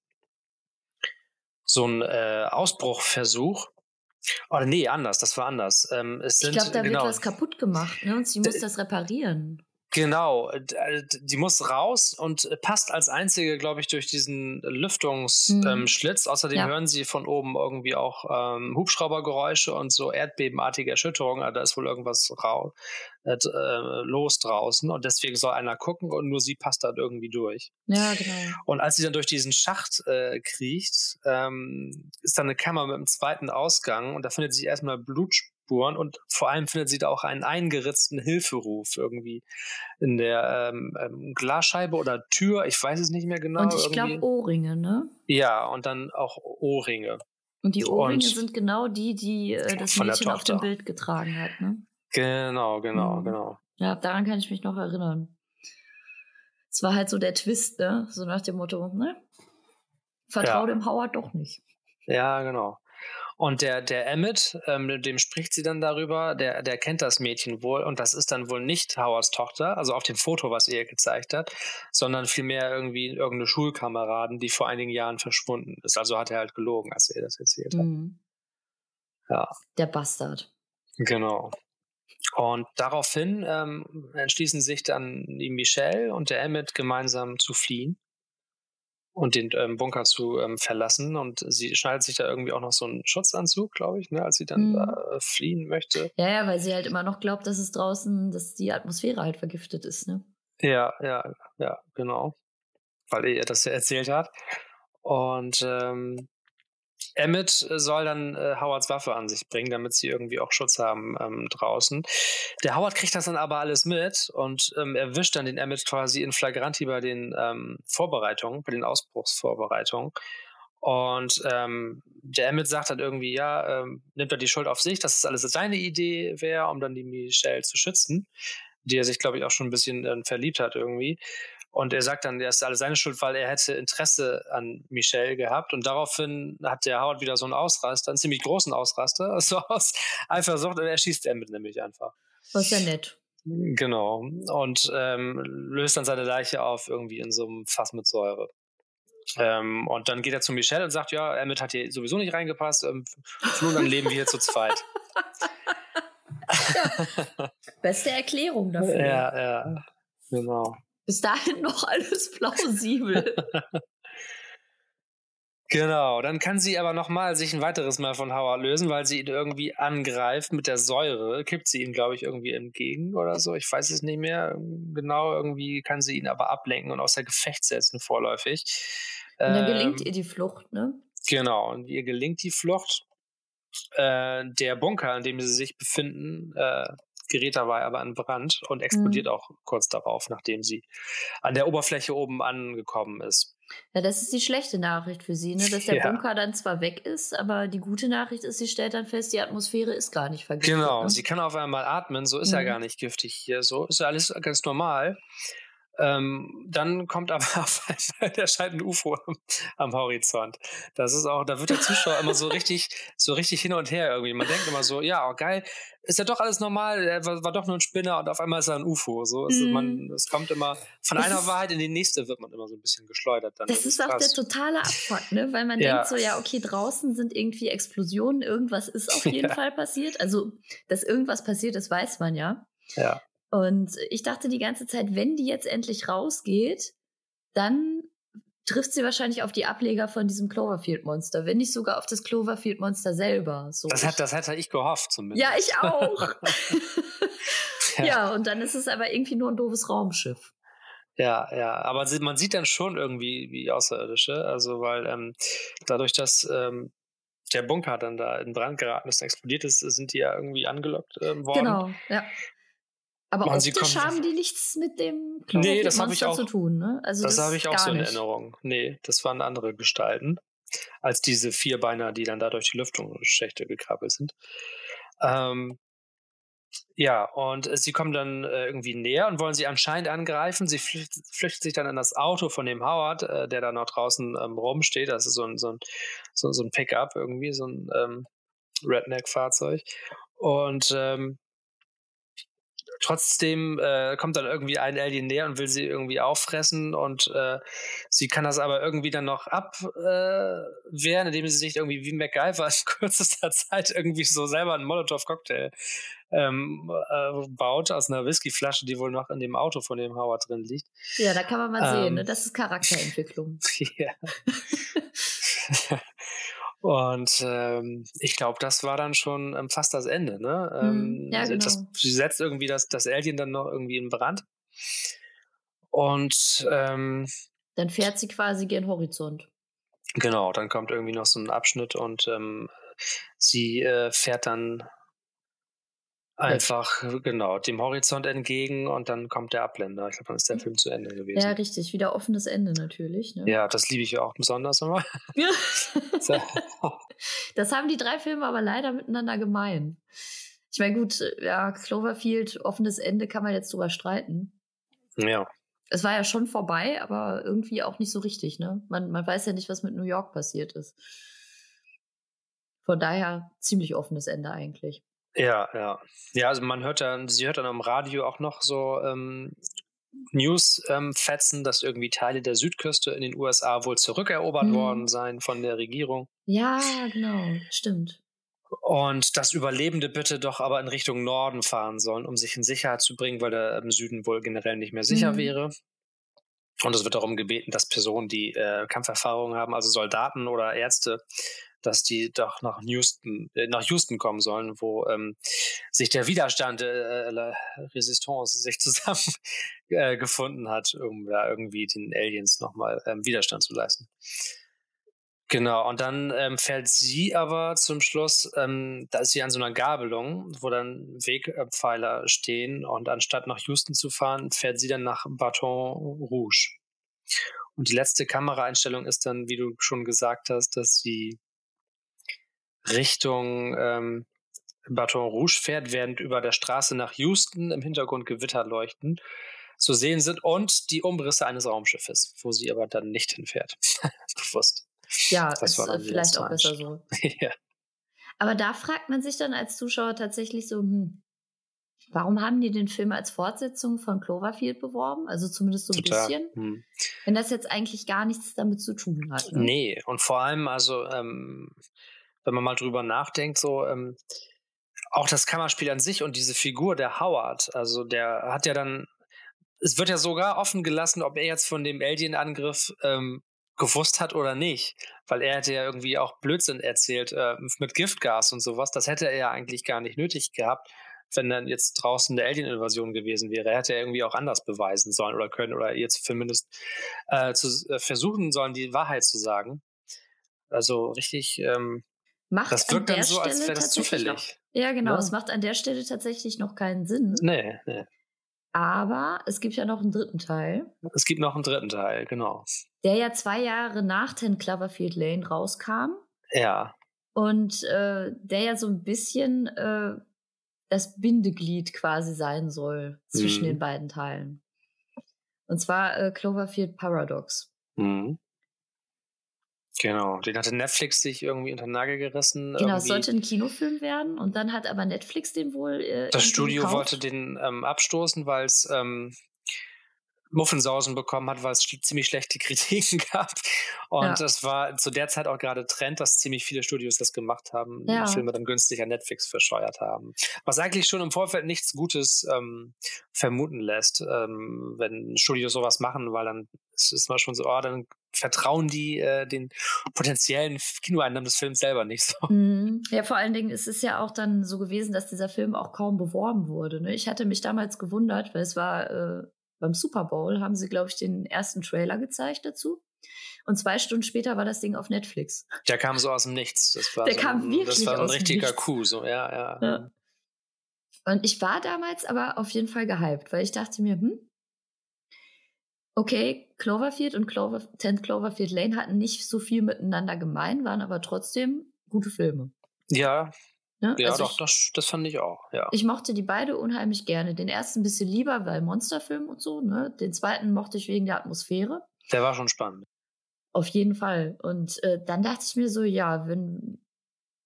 so ein äh, Ausbruchversuch. Oder nee, anders, das war anders. Ähm, ich glaube, da genau, wird was kaputt gemacht, ne? Und sie muss das reparieren. Genau, äh, die muss raus und passt als einzige, glaube ich, durch diesen Lüftungsschlitz. Mhm. Ähm, Außerdem ja. hören sie von oben irgendwie auch ähm, Hubschraubergeräusche und so erdbebenartige Erschütterungen. Also da ist wohl irgendwas rau äh, äh, los draußen und deswegen soll einer gucken und nur sie passt dann irgendwie durch. Ja, genau. Und als sie dann durch diesen Schacht äh, kriecht, ähm, ist dann eine Kammer mit einem zweiten Ausgang und da findet sie erstmal Blutspuren Spuren und vor allem findet sie da auch einen eingeritzten Hilferuf irgendwie in der ähm, ähm, Glasscheibe oder Tür, ich weiß es nicht mehr genau. Und ich glaube Ohrringe, ne? Ja, und dann auch Ohrringe. Und die Ohrringe und sind genau die, die äh, das Mädchen auf dem Bild getragen hat, ne? Genau, genau, mhm. genau. Ja, daran kann ich mich noch erinnern. Es war halt so der Twist, ne? So nach dem Motto, ne? Vertrau ja. dem Howard doch nicht. Ja, genau. Und der, der Emmett, ähm, mit dem spricht sie dann darüber, der, der kennt das Mädchen wohl und das ist dann wohl nicht Howards Tochter, also auf dem Foto, was ihr gezeigt hat, sondern vielmehr irgendwie irgendeine Schulkameradin, die vor einigen Jahren verschwunden ist. Also hat er halt gelogen, als er das erzählt hat. Mhm. Ja. Der Bastard. Genau. Und daraufhin ähm, entschließen sich dann die Michelle und der Emmett gemeinsam zu fliehen und den ähm, Bunker zu ähm, verlassen. Und sie schneidet sich da irgendwie auch noch so einen Schutzanzug, glaube ich, ne, als sie dann mhm. äh, fliehen möchte. Ja, ja, weil sie halt immer noch glaubt, dass es draußen, dass die Atmosphäre halt vergiftet ist, ne? Ja, ja, ja, genau. Weil er das ja erzählt hat. Und ähm, Emmett soll dann äh, Howards Waffe an sich bringen, damit sie irgendwie auch Schutz haben ähm, draußen. Der Howard kriegt das dann aber alles mit und ähm, erwischt dann den Emmett quasi in Flagranti bei den ähm, Vorbereitungen, bei den Ausbruchsvorbereitungen. Und ähm, der Emmett sagt dann irgendwie, ja, ähm, nimmt er die Schuld auf sich, dass es alles seine Idee wäre, um dann die Michelle zu schützen, die er sich, glaube ich, auch schon ein bisschen äh, verliebt hat irgendwie. Und er sagt dann, er ist alles seine Schuld, weil er hätte Interesse an Michelle gehabt. Und daraufhin hat der Howard wieder so einen Ausraster, einen ziemlich großen Ausraster, so aus Eifersucht. Und er schießt Emmett nämlich einfach. Was ja nett. Genau. Und ähm, löst dann seine Leiche auf irgendwie in so einem Fass mit Säure. Ähm, und dann geht er zu Michelle und sagt, ja, Emmett hat hier sowieso nicht reingepasst. Ähm, Flo, dann leben wir hier zu zweit. ja. Beste Erklärung dafür. Ja, ja. Genau. Bis dahin noch alles plausibel. Genau, dann kann sie aber nochmal sich ein weiteres Mal von Howard lösen, weil sie ihn irgendwie angreift mit der Säure. Kippt sie ihm, glaube ich, irgendwie entgegen oder so. Ich weiß es nicht mehr genau. Irgendwie kann sie ihn aber ablenken und außer Gefecht setzen vorläufig. Und dann gelingt ähm, ihr die Flucht, ne? Genau, und ihr gelingt die Flucht. Äh, der Bunker, in dem sie sich befinden, äh, gerät dabei aber in Brand und explodiert mhm. auch kurz darauf, nachdem sie an der Oberfläche oben angekommen ist. Ja, das ist die schlechte Nachricht für sie, ne? dass der ja. Bunker dann zwar weg ist, aber die gute Nachricht ist, sie stellt dann fest, die Atmosphäre ist gar nicht vergiftet. Genau, ne? sie kann auf einmal atmen, so ist mhm. ja gar nicht giftig hier, so ist ja alles ganz normal. Ähm, dann kommt aber auf der ein UFO am, Horizont. Das ist auch, da wird der Zuschauer immer so richtig, so richtig hin und her irgendwie. Man denkt immer so, ja, oh, geil, ist ja doch alles normal, er war, war, doch nur ein Spinner und auf einmal ist er ein UFO. So ist mm. man, mhm. es kommt immer von das einer ist, Wahrheit in die nächste wird man immer so ein bisschen geschleudert. Dann. Das, das ist, ist auch der totale Abfuck, ne? Weil man ja. denkt so, ja, okay, draußen sind irgendwie Explosionen, irgendwas ist auf jeden ja. Fall passiert. Also, dass irgendwas passiert ist, weiß man ja. Ja. Und ich dachte die ganze Zeit, wenn die jetzt endlich rausgeht, dann trifft sie wahrscheinlich auf die Ableger von diesem Cloverfield-Monster, wenn nicht sogar auf das Cloverfield-Monster selber. So. Das, hat, das hätte ich gehofft zumindest. Ja, ich auch. ja. ja, und dann ist es aber irgendwie nur ein doofes Raumschiff. Ja, ja, aber man sieht dann schon irgendwie wie Außerirdische, also weil ähm, dadurch, dass ähm, der Bunker dann da in Brand geraten ist, explodiert ist, sind die ja irgendwie angelockt ähm, worden. Genau, ja. Aber optisch kommt, haben die nichts mit dem nee, das ich auch, zu tun, ne? Also das, das habe ich auch so in Erinnerung. Nee, das waren andere Gestalten als diese Vierbeiner, die dann da durch die Lüftungsschächte gekrabbelt sind. Ähm, ja, und sie kommen dann äh, irgendwie näher und wollen sie anscheinend angreifen. Sie flüchten, flüchten sich dann in das Auto von dem Howard, äh, der da noch draußen ähm, rumsteht. Das ist so ein, so ein, so, so ein Pickup irgendwie, so ein ähm, Redneck-Fahrzeug. Und ähm, Trotzdem äh, kommt dann irgendwie ein Alien näher und will sie irgendwie auffressen und äh, sie kann das aber irgendwie dann noch abwehren, äh, indem sie sich irgendwie wie MacGyver in kürzester Zeit irgendwie so selber einen Molotow-Cocktail ähm, äh, baut aus einer Whiskyflasche, die wohl noch in dem Auto von dem Howard drin liegt. Ja, da kann man mal ähm, sehen, ne? das ist Charakterentwicklung. ja. Und ähm, ich glaube, das war dann schon ähm, fast das Ende. Ne? Ähm, ja, genau. das, sie setzt irgendwie das, das Alien dann noch irgendwie in Brand. Und ähm, dann fährt sie quasi gen Horizont. Genau, dann kommt irgendwie noch so ein Abschnitt und ähm, sie äh, fährt dann Einfach, genau, dem Horizont entgegen und dann kommt der Abblender. Ich glaube, dann ist der Film zu Ende gewesen. Ja, richtig. Wieder offenes Ende natürlich. Ne? Ja, das liebe ich ja auch besonders immer. Ja. das haben die drei Filme aber leider miteinander gemein. Ich meine, gut, ja, Cloverfield, offenes Ende kann man jetzt drüber streiten. Ja. Es war ja schon vorbei, aber irgendwie auch nicht so richtig, ne? Man, man weiß ja nicht, was mit New York passiert ist. Von daher ziemlich offenes Ende eigentlich. Ja, ja. Ja, also man hört dann, sie hört dann am Radio auch noch so ähm, News-Fetzen, ähm, dass irgendwie Teile der Südküste in den USA wohl zurückerobert mhm. worden seien von der Regierung. Ja, genau, stimmt. Und dass Überlebende bitte doch aber in Richtung Norden fahren sollen, um sich in Sicherheit zu bringen, weil der im Süden wohl generell nicht mehr sicher mhm. wäre. Und es wird darum gebeten, dass Personen, die äh, Kampferfahrung haben, also Soldaten oder Ärzte, dass die doch nach Houston, äh, nach Houston kommen sollen, wo ähm, sich der Widerstand, äh, La Resistance, sich zusammen äh, hat, um da irgendwie den Aliens nochmal ähm, Widerstand zu leisten. Genau, und dann ähm, fällt sie aber zum Schluss, ähm, da ist sie an so einer Gabelung, wo dann Wegpfeiler stehen und anstatt nach Houston zu fahren, fährt sie dann nach Baton Rouge. Und die letzte Kameraeinstellung ist dann, wie du schon gesagt hast, dass sie Richtung ähm, Baton Rouge fährt, während über der Straße nach Houston im Hintergrund Gewitter leuchten, zu sehen sind und die Umrisse eines Raumschiffes, wo sie aber dann nicht hinfährt. Bewusst. Ja, das ist vielleicht auch besser so. ja. Aber da fragt man sich dann als Zuschauer tatsächlich so, hm, warum haben die den Film als Fortsetzung von Cloverfield beworben? Also zumindest so ein Total. bisschen. Hm. Wenn das jetzt eigentlich gar nichts damit zu tun hat. Ne? Nee, und vor allem, also ähm, wenn man mal drüber nachdenkt, so ähm, auch das Kammerspiel an sich und diese Figur der Howard, also der hat ja dann, es wird ja sogar offen gelassen, ob er jetzt von dem Alien-Angriff ähm, gewusst hat oder nicht, weil er hätte ja irgendwie auch Blödsinn erzählt äh, mit Giftgas und sowas. Das hätte er ja eigentlich gar nicht nötig gehabt, wenn dann jetzt draußen eine Alien-Invasion gewesen wäre. Er hätte ja irgendwie auch anders beweisen sollen oder können oder jetzt zumindest äh, zu, äh, versuchen sollen, die Wahrheit zu sagen. Also richtig ähm, Macht das wirkt dann so, als wäre das zufällig. Noch, ja, genau. Ja. Es macht an der Stelle tatsächlich noch keinen Sinn. Nee, nee. Aber es gibt ja noch einen dritten Teil. Es gibt noch einen dritten Teil, genau. Der ja zwei Jahre nach Ten Cloverfield Lane rauskam. Ja. Und äh, der ja so ein bisschen äh, das Bindeglied quasi sein soll zwischen mhm. den beiden Teilen. Und zwar äh, Cloverfield Paradox. Mhm. Genau, den hatte Netflix sich irgendwie unter den Nagel gerissen. Genau, es sollte ein Kinofilm werden und dann hat aber Netflix den wohl. Äh, das Studio gekauft. wollte den ähm, abstoßen, weil es ähm, Muffensausen bekommen hat, weil es ziemlich schlechte Kritiken gab. Und ja. war zu der Zeit auch gerade Trend, dass ziemlich viele Studios das gemacht haben, ja. die Filme dann günstig an Netflix verscheuert haben. Was eigentlich schon im Vorfeld nichts Gutes ähm, vermuten lässt, ähm, wenn Studios sowas machen, weil dann ist es mal schon so, oh, dann vertrauen die äh, den potenziellen Kinoeinnahmen des Films selber nicht so. Mhm. Ja, vor allen Dingen ist es ja auch dann so gewesen, dass dieser Film auch kaum beworben wurde. Ne? Ich hatte mich damals gewundert, weil es war äh, beim Super Bowl, haben sie, glaube ich, den ersten Trailer gezeigt dazu. Und zwei Stunden später war das Ding auf Netflix. Der kam so aus dem Nichts. Das war Der so kam wirklich Das war ein richtiger Coup, so, ja, ja. ja. Und ich war damals aber auf jeden Fall gehypt, weil ich dachte mir, hm, okay, Cloverfield und Clover, 10 Cloverfield Lane hatten nicht so viel miteinander gemein, waren aber trotzdem gute Filme. Ja, Ne? Ja, also doch, ich, das, das fand ich auch, ja. Ich mochte die beide unheimlich gerne. Den ersten ein bisschen lieber, weil Monsterfilm und so, ne? Den zweiten mochte ich wegen der Atmosphäre. Der war schon spannend. Auf jeden Fall. Und äh, dann dachte ich mir so, ja, wenn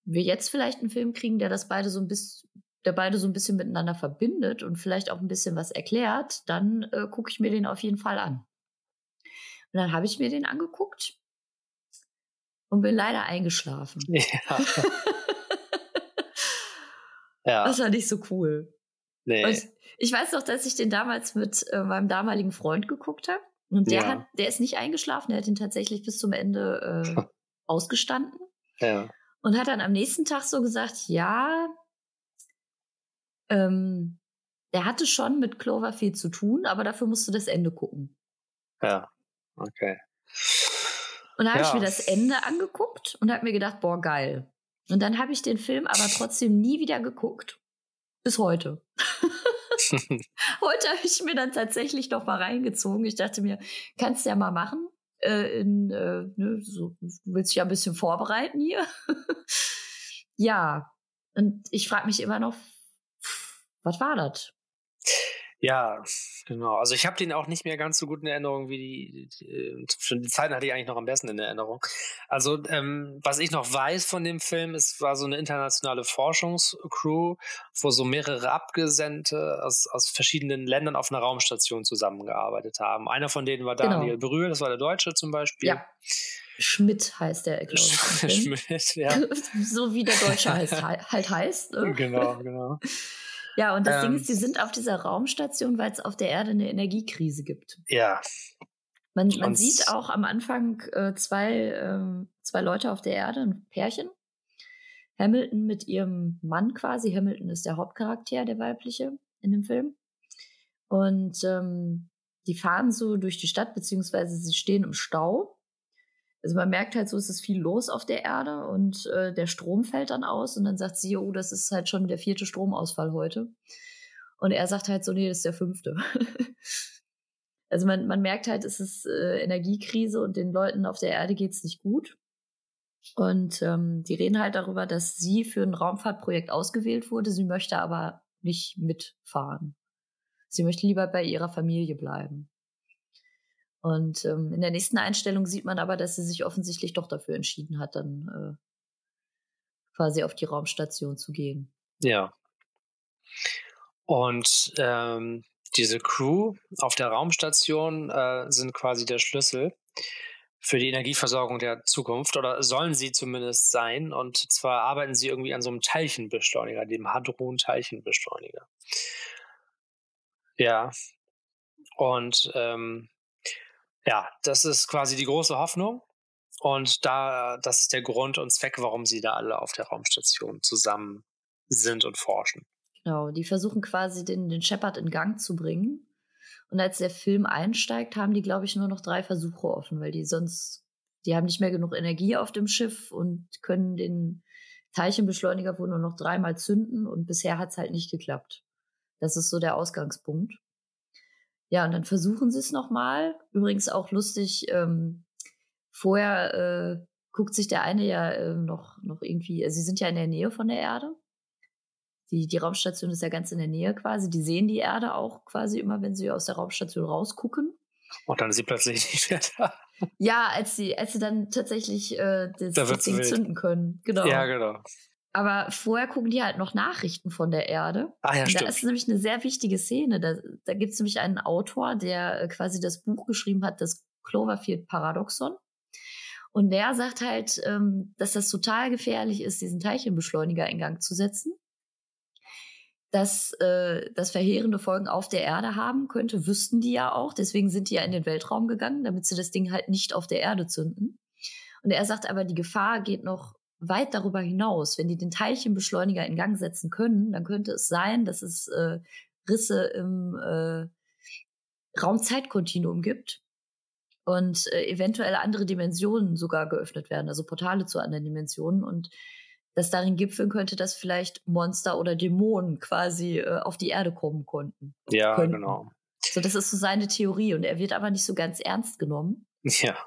wir jetzt vielleicht einen Film kriegen, der das beide so ein bisschen, der beide so ein bisschen miteinander verbindet und vielleicht auch ein bisschen was erklärt, dann äh, gucke ich mir den auf jeden Fall an. Und dann habe ich mir den angeguckt und bin leider eingeschlafen. Ja. Ja. Das war nicht so cool. Nee. Und ich weiß noch, dass ich den damals mit äh, meinem damaligen Freund geguckt habe. Und der ja. hat, der ist nicht eingeschlafen, der hat ihn tatsächlich bis zum Ende äh, ausgestanden. Ja. Und hat dann am nächsten Tag so gesagt, ja, ähm, der hatte schon mit Cloverfield zu tun, aber dafür musst du das Ende gucken. Ja, okay. Und dann habe ich mir das Ende angeguckt und habe mir gedacht, boah, geil. Und dann habe ich den Film aber trotzdem nie wieder geguckt. Bis heute. heute habe ich mir dann tatsächlich noch mal reingezogen. Ich dachte mir, kannst du ja mal machen. Äh, in, äh, ne, so, du willst dich ja ein bisschen vorbereiten hier. ja. Und ich frage mich immer noch, was war das? Ja, genau. Also ich habe den auch nicht mehr ganz so gut in Erinnerung wie die, die, die Zeiten hatte ich eigentlich noch am besten in Erinnerung. Also ähm, was ich noch weiß von dem Film, es war so eine internationale Forschungscrew, wo so mehrere Abgesandte aus, aus verschiedenen Ländern auf einer Raumstation zusammengearbeitet haben. Einer von denen war genau. Daniel genau. Brühl, das war der Deutsche zum Beispiel. Ja. Schmidt heißt der, glaube ich. Schmidt, ja. so wie der Deutsche heißt, halt heißt. Ne? Genau, genau. Ja, und das ähm, Ding ist, die sind auf dieser Raumstation, weil es auf der Erde eine Energiekrise gibt. Ja. Man, man sieht auch am Anfang äh, zwei, äh, zwei Leute auf der Erde, ein Pärchen. Hamilton mit ihrem Mann quasi. Hamilton ist der Hauptcharakter, der weibliche in dem Film. Und ähm, die fahren so durch die Stadt, beziehungsweise sie stehen im Stau. Also man merkt halt so, es ist viel los auf der Erde und äh, der Strom fällt dann aus und dann sagt sie, oh, das ist halt schon der vierte Stromausfall heute. Und er sagt halt so, nee, das ist der fünfte. also man, man merkt halt, es ist äh, Energiekrise und den Leuten auf der Erde geht's nicht gut. Und ähm, die reden halt darüber, dass sie für ein Raumfahrtprojekt ausgewählt wurde. Sie möchte aber nicht mitfahren. Sie möchte lieber bei ihrer Familie bleiben. Und ähm, in der nächsten Einstellung sieht man aber, dass sie sich offensichtlich doch dafür entschieden hat, dann äh, quasi auf die Raumstation zu gehen. Ja. Und ähm, diese Crew auf der Raumstation äh, sind quasi der Schlüssel für die Energieversorgung der Zukunft oder sollen sie zumindest sein. Und zwar arbeiten sie irgendwie an so einem Teilchenbeschleuniger, dem Hadron-Teilchenbeschleuniger. Ja. Und ähm, ja, das ist quasi die große Hoffnung. Und da, das ist der Grund und Zweck, warum sie da alle auf der Raumstation zusammen sind und forschen. Genau, die versuchen quasi den, den Shepard in Gang zu bringen. Und als der Film einsteigt, haben die, glaube ich, nur noch drei Versuche offen, weil die sonst, die haben nicht mehr genug Energie auf dem Schiff und können den Teilchenbeschleuniger wohl nur noch dreimal zünden und bisher hat es halt nicht geklappt. Das ist so der Ausgangspunkt. Ja, und dann versuchen sie es nochmal. Übrigens auch lustig, ähm, vorher äh, guckt sich der eine ja äh, noch, noch irgendwie, also sie sind ja in der Nähe von der Erde. Die, die Raumstation ist ja ganz in der Nähe quasi. Die sehen die Erde auch quasi immer, wenn sie aus der Raumstation rausgucken. Und dann ist sie plötzlich nicht mehr da. Ja, als sie, als sie dann tatsächlich äh, das, da das Ding wild. zünden können. Genau. Ja, genau. Aber vorher gucken die halt noch Nachrichten von der Erde. Ah, ja, stimmt. Da ist nämlich eine sehr wichtige Szene. Da, da gibt es nämlich einen Autor, der äh, quasi das Buch geschrieben hat, das Cloverfield-Paradoxon. Und der sagt halt, ähm, dass das total gefährlich ist, diesen Teilchenbeschleuniger in Gang zu setzen. Dass äh, das verheerende Folgen auf der Erde haben könnte, wüssten die ja auch. Deswegen sind die ja in den Weltraum gegangen, damit sie das Ding halt nicht auf der Erde zünden. Und er sagt aber, die Gefahr geht noch weit darüber hinaus, wenn die den Teilchenbeschleuniger in Gang setzen können, dann könnte es sein, dass es äh, Risse im äh, Raumzeitkontinuum gibt und äh, eventuell andere Dimensionen sogar geöffnet werden, also Portale zu anderen Dimensionen. Und das darin gipfeln könnte, dass vielleicht Monster oder Dämonen quasi äh, auf die Erde kommen konnten. Ja, könnten. genau. So, das ist so seine Theorie und er wird aber nicht so ganz ernst genommen. Ja.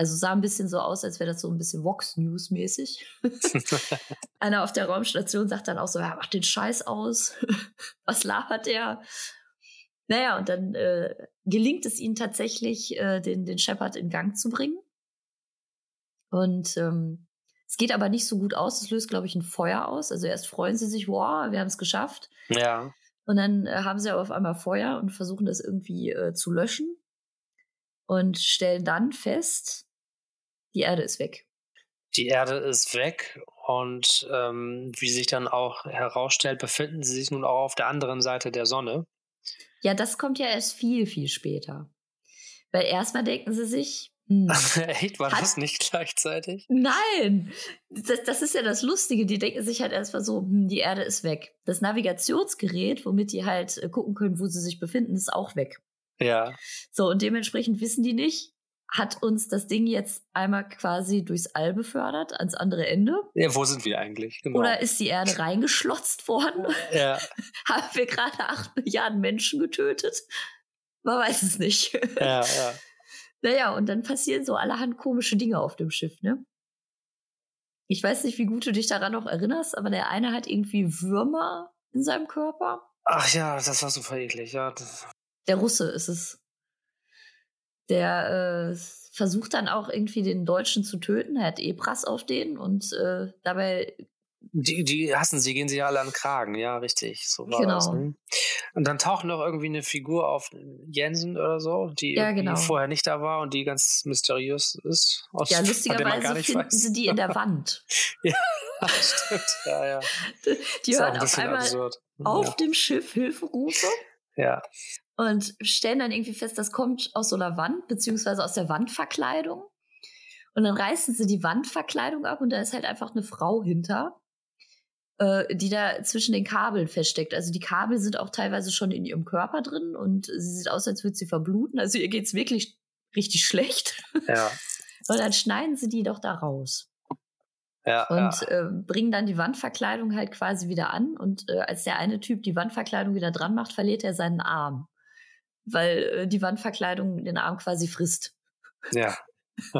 Also sah ein bisschen so aus, als wäre das so ein bisschen Vox News mäßig. Einer auf der Raumstation sagt dann auch so, ja, mach den Scheiß aus. Was labert der? Naja, und dann äh, gelingt es ihnen tatsächlich, äh, den, den Shepard in Gang zu bringen. Und ähm, es geht aber nicht so gut aus. Es löst, glaube ich, ein Feuer aus. Also erst freuen sie sich, wow, wir haben es geschafft. Ja. Und dann äh, haben sie aber auf einmal Feuer und versuchen das irgendwie äh, zu löschen. Und stellen dann fest, die Erde ist weg. Die Erde ist weg und ähm, wie sich dann auch herausstellt, befinden sie sich nun auch auf der anderen Seite der Sonne. Ja, das kommt ja erst viel, viel später. Weil erstmal denken sie sich, hm, Echt? War Hat- das nicht gleichzeitig? Nein, das, das ist ja das Lustige. Die denken sich halt erstmal so, hm, die Erde ist weg. Das Navigationsgerät, womit die halt äh, gucken können, wo sie sich befinden, ist auch weg. Ja. So, und dementsprechend wissen die nicht, hat uns das Ding jetzt einmal quasi durchs All befördert, ans andere Ende? ja. Wo sind wir eigentlich? Genau. Oder ist die Erde reingeschlotzt worden? ja. Haben wir gerade acht Milliarden Menschen getötet? Man weiß es nicht. ja, ja. Naja, und dann passieren so allerhand komische Dinge auf dem Schiff, ne? Ich weiß nicht, wie gut du dich daran noch erinnerst, aber der eine hat irgendwie Würmer in seinem Körper. Ach ja, das war super eklig. Ja, Der Russe ist es. Der äh, versucht dann auch irgendwie den Deutschen zu töten. Er hat Ebras auf den und äh, dabei die, die hassen sie, gehen sie ja alle an den Kragen. Ja, richtig. So war Genau. das. Ne? Und dann taucht noch irgendwie eine Figur auf Jensen oder so, die Ja, genau. vorher nicht da war und die ganz mysteriös ist. Und ja lustigerweise finden weiß. sie die in der Wand. Stimmt, ja, ja. Die auch hören auf einmal absurd. auf dem Schiff Hilferufe Ja. Und stellen dann irgendwie fest, das kommt aus so einer Wand, beziehungsweise aus der Wandverkleidung. Und dann reißen sie die Wandverkleidung ab und da ist halt einfach eine Frau hinter, äh, die da zwischen den Kabeln feststeckt. Also die Kabel sind auch teilweise schon in ihrem Körper drin und sie sieht aus, als würde sie verbluten. Also ihr geht's wirklich richtig schlecht. Ja. Und dann schneiden sie die doch da raus Ja, und ja. äh, bringen dann die Wandverkleidung halt quasi wieder an. Und äh, als der eine Typ die Wandverkleidung wieder dran macht, verliert er seinen Arm, weil äh, die Wandverkleidung den Arm quasi frisst. ja.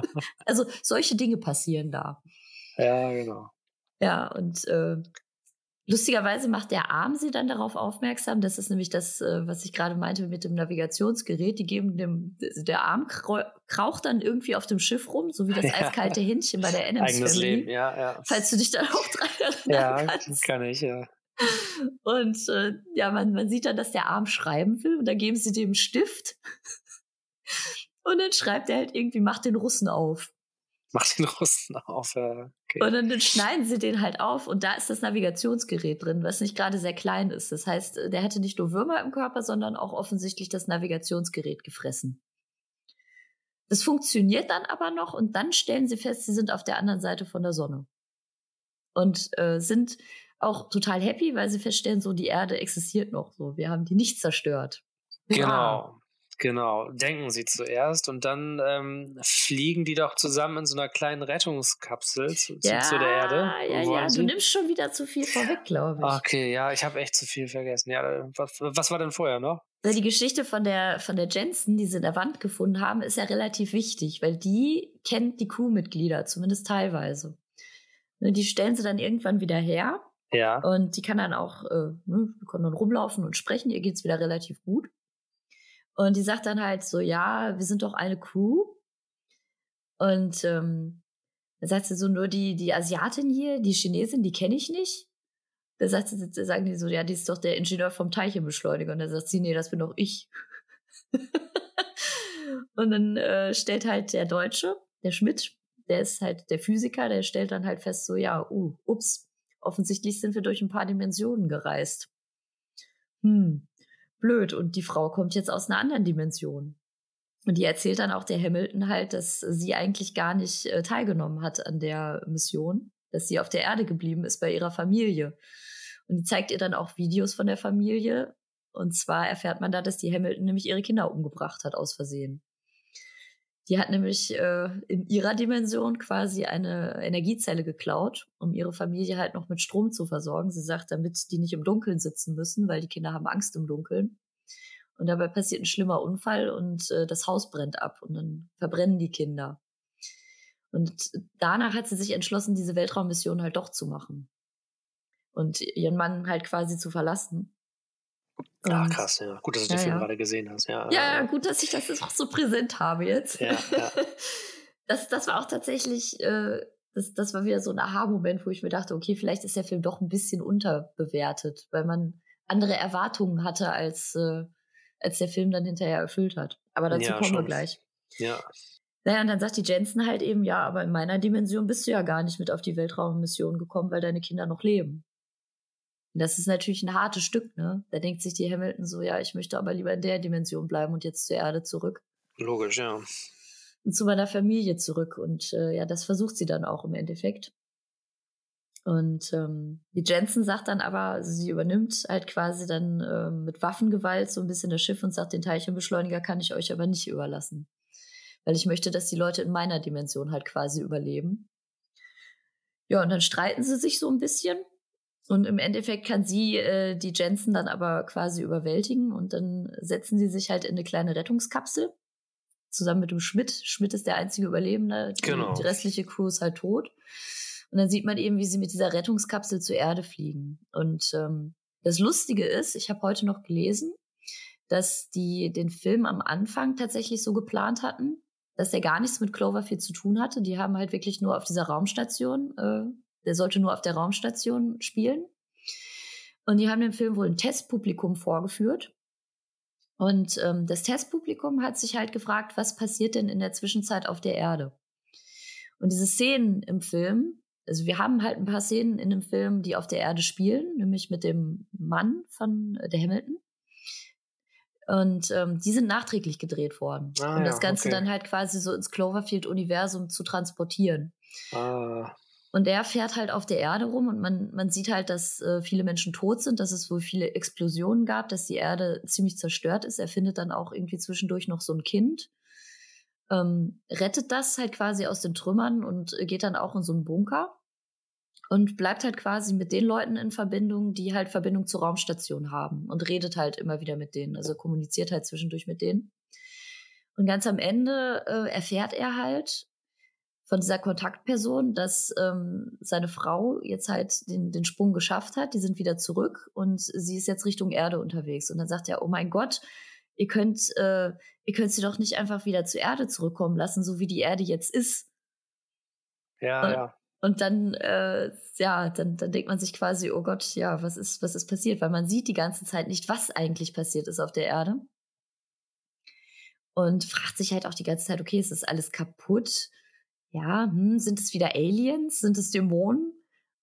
Also solche Dinge passieren da. ja, genau. Ja, und äh, lustigerweise macht der Arm sie dann darauf aufmerksam. Das ist nämlich das, äh, was ich gerade meinte mit dem Navigationsgerät. Die geben dem, der Arm krau- kraucht dann irgendwie auf dem Schiff rum, so wie das eiskalte Händchen bei der Adams Eigenes Family. Leben, ja, ja. Falls du dich dann auch dran erinnern Ja, kannst. kann ich, ja. Und äh, ja, man, man sieht dann, dass der Arm schreiben will und dann geben sie dem Stift. Und dann schreibt er halt irgendwie, mach den Russen auf. Mach den Russen auf. Ja. Okay. Und dann, dann schneiden sie den halt auf und da ist das Navigationsgerät drin, was nicht gerade sehr klein ist. Das heißt, äh, der hatte nicht nur Würmer im Körper, sondern auch offensichtlich das Navigationsgerät gefressen. Das funktioniert dann aber noch und dann stellen sie fest, sie sind auf der anderen Seite von der Sonne. Und äh, sind auch total happy, weil sie feststellen, so die Erde existiert noch. So, wir haben die nicht zerstört. Genau. Genau, denken sie zuerst und dann ähm, fliegen die doch zusammen in so einer kleinen Rettungskapsel zu, Ja, zu der Erde. ja, ja, du nimmst schon wieder zu viel vorweg, glaube ich. Okay, ja, ich habe echt zu viel vergessen. Ja, was, was war denn vorher noch? Weil Die Geschichte von der, von der Jensen, die sie in der Wand gefunden haben, ist ja relativ wichtig, weil die kennt die Crewmitglieder, zumindest teilweise. Ne, Die stellen sie dann irgendwann wieder her Ja, und die kann dann auch, äh, ne, die kann dann rumlaufen und sprechen, ihr geht's wieder relativ gut. Und die sagt dann halt so, ja, wir sind doch eine Crew. Und ähm, da sagt sie so, nur die, die Asiatin hier, die Chinesin, die kenne ich nicht. Da sagt sie, sagen die so, ja, die ist doch der Ingenieur vom Teilchenbeschleuniger. Und da sagt sie, nee, das bin doch ich. und dann äh, stellt halt der Deutsche, der Schmidt, der ist halt der Physiker, der stellt dann halt fest, so, ja, uh, ups, offensichtlich sind wir durch ein paar Dimensionen gereist. Hm, blöd. Und die Frau kommt jetzt aus einer anderen Dimension. Und die erzählt dann auch der Hamilton halt, dass sie eigentlich gar nicht äh, teilgenommen hat an der Mission, dass sie auf der Erde geblieben ist bei ihrer Familie. Und die zeigt ihr dann auch Videos von der Familie. Und zwar erfährt man da, dass die Hamilton nämlich ihre Kinder umgebracht hat aus Versehen. Die hat nämlich äh, in ihrer Dimension quasi eine Energiezelle geklaut, um ihre Familie halt noch mit Strom zu versorgen. Sie sagt, damit die nicht im Dunkeln sitzen müssen, weil die Kinder haben Angst im Dunkeln. Und dabei passiert ein schlimmer Unfall und äh, das Haus brennt ab und dann verbrennen die Kinder. Und danach hat sie sich entschlossen, diese Weltraummission halt doch zu machen. Und ihren Mann halt quasi zu verlassen. Ja, krass, ja. Gut, dass du ja, den Film ja. gerade gesehen hast. Ja, ja, gut, dass ich das jetzt auch so präsent habe jetzt. Ja, ja. Das, das war auch tatsächlich, äh, das, das war wieder so ein Aha-Moment, wo ich mir dachte, okay, vielleicht ist der Film doch ein bisschen unterbewertet, weil man andere Erwartungen hatte, als, äh, als der Film dann hinterher erfüllt hat. Aber dazu ja, kommen schon. wir gleich. Ja. Naja, und dann sagt die Jensen halt eben, ja, aber in meiner Dimension bist du ja gar nicht mit auf die Weltraummission gekommen, weil deine Kinder noch leben. Und das ist natürlich ein hartes Stück, ne? Da denkt sich die Hamilton so, ja, ich möchte aber lieber in der Dimension bleiben und jetzt zur Erde zurück. Logisch, ja. Und zu meiner Familie zurück. Und äh, ja, das versucht sie dann auch im Endeffekt. Und ähm, die Jensen sagt dann aber, also sie übernimmt halt quasi dann ähm, mit Waffengewalt so ein bisschen das Schiff und sagt, den Teilchenbeschleuniger kann ich euch aber nicht überlassen. Weil ich möchte, dass die Leute in meiner Dimension halt quasi überleben. Ja, und dann streiten sie sich so ein bisschen. Und im Endeffekt kann sie äh, die Jensen dann aber quasi überwältigen und dann setzen sie sich halt in eine kleine Rettungskapsel zusammen mit dem Schmidt. Schmidt ist der einzige Überlebende. Die, genau. die restliche Crew ist halt tot. Und dann sieht man eben, wie sie mit dieser Rettungskapsel zur Erde fliegen. Und ähm, das Lustige ist, ich habe heute noch gelesen, dass die den Film am Anfang tatsächlich so geplant hatten, dass der gar nichts mit Cloverfield zu tun hatte. Die haben halt wirklich nur auf dieser Raumstation äh, der sollte nur auf der Raumstation spielen. Und die haben dem Film wohl ein Testpublikum vorgeführt. Und ähm, das Testpublikum hat sich halt gefragt, was passiert denn in der Zwischenzeit auf der Erde? Und diese Szenen im Film, also wir haben halt ein paar Szenen in dem Film, die auf der Erde spielen, nämlich mit dem Mann von äh, der Hamilton. Und ähm, die sind nachträglich gedreht worden, ah, um das Ganze okay. dann halt quasi so ins Cloverfield-Universum zu transportieren. Ah. Und der fährt halt auf der Erde rum und man, man sieht halt, dass äh, viele Menschen tot sind, dass es wohl viele Explosionen gab, dass die Erde ziemlich zerstört ist. Er findet dann auch irgendwie zwischendurch noch so ein Kind, ähm, rettet das halt quasi aus den Trümmern und geht dann auch in so einen Bunker und bleibt halt quasi mit den Leuten in Verbindung, die halt Verbindung zur Raumstation haben und redet halt immer wieder mit denen, also kommuniziert halt zwischendurch mit denen. Und ganz am Ende äh, erfährt er halt, von dieser Kontaktperson, dass ähm, seine Frau jetzt halt den, den Sprung geschafft hat. Die sind wieder zurück und sie ist jetzt Richtung Erde unterwegs. Und dann sagt er, oh mein Gott, ihr könnt, äh, ihr könnt sie doch nicht einfach wieder zur Erde zurückkommen lassen, so wie die Erde jetzt ist. Ja, und, ja. Und dann, äh, ja, dann, dann denkt man sich quasi, oh Gott, ja, was ist, was ist passiert? Weil man sieht die ganze Zeit nicht, was eigentlich passiert ist auf der Erde. Und fragt sich halt auch die ganze Zeit, okay, ist das alles kaputt? Ja, hm, sind es wieder Aliens? Sind es Dämonen?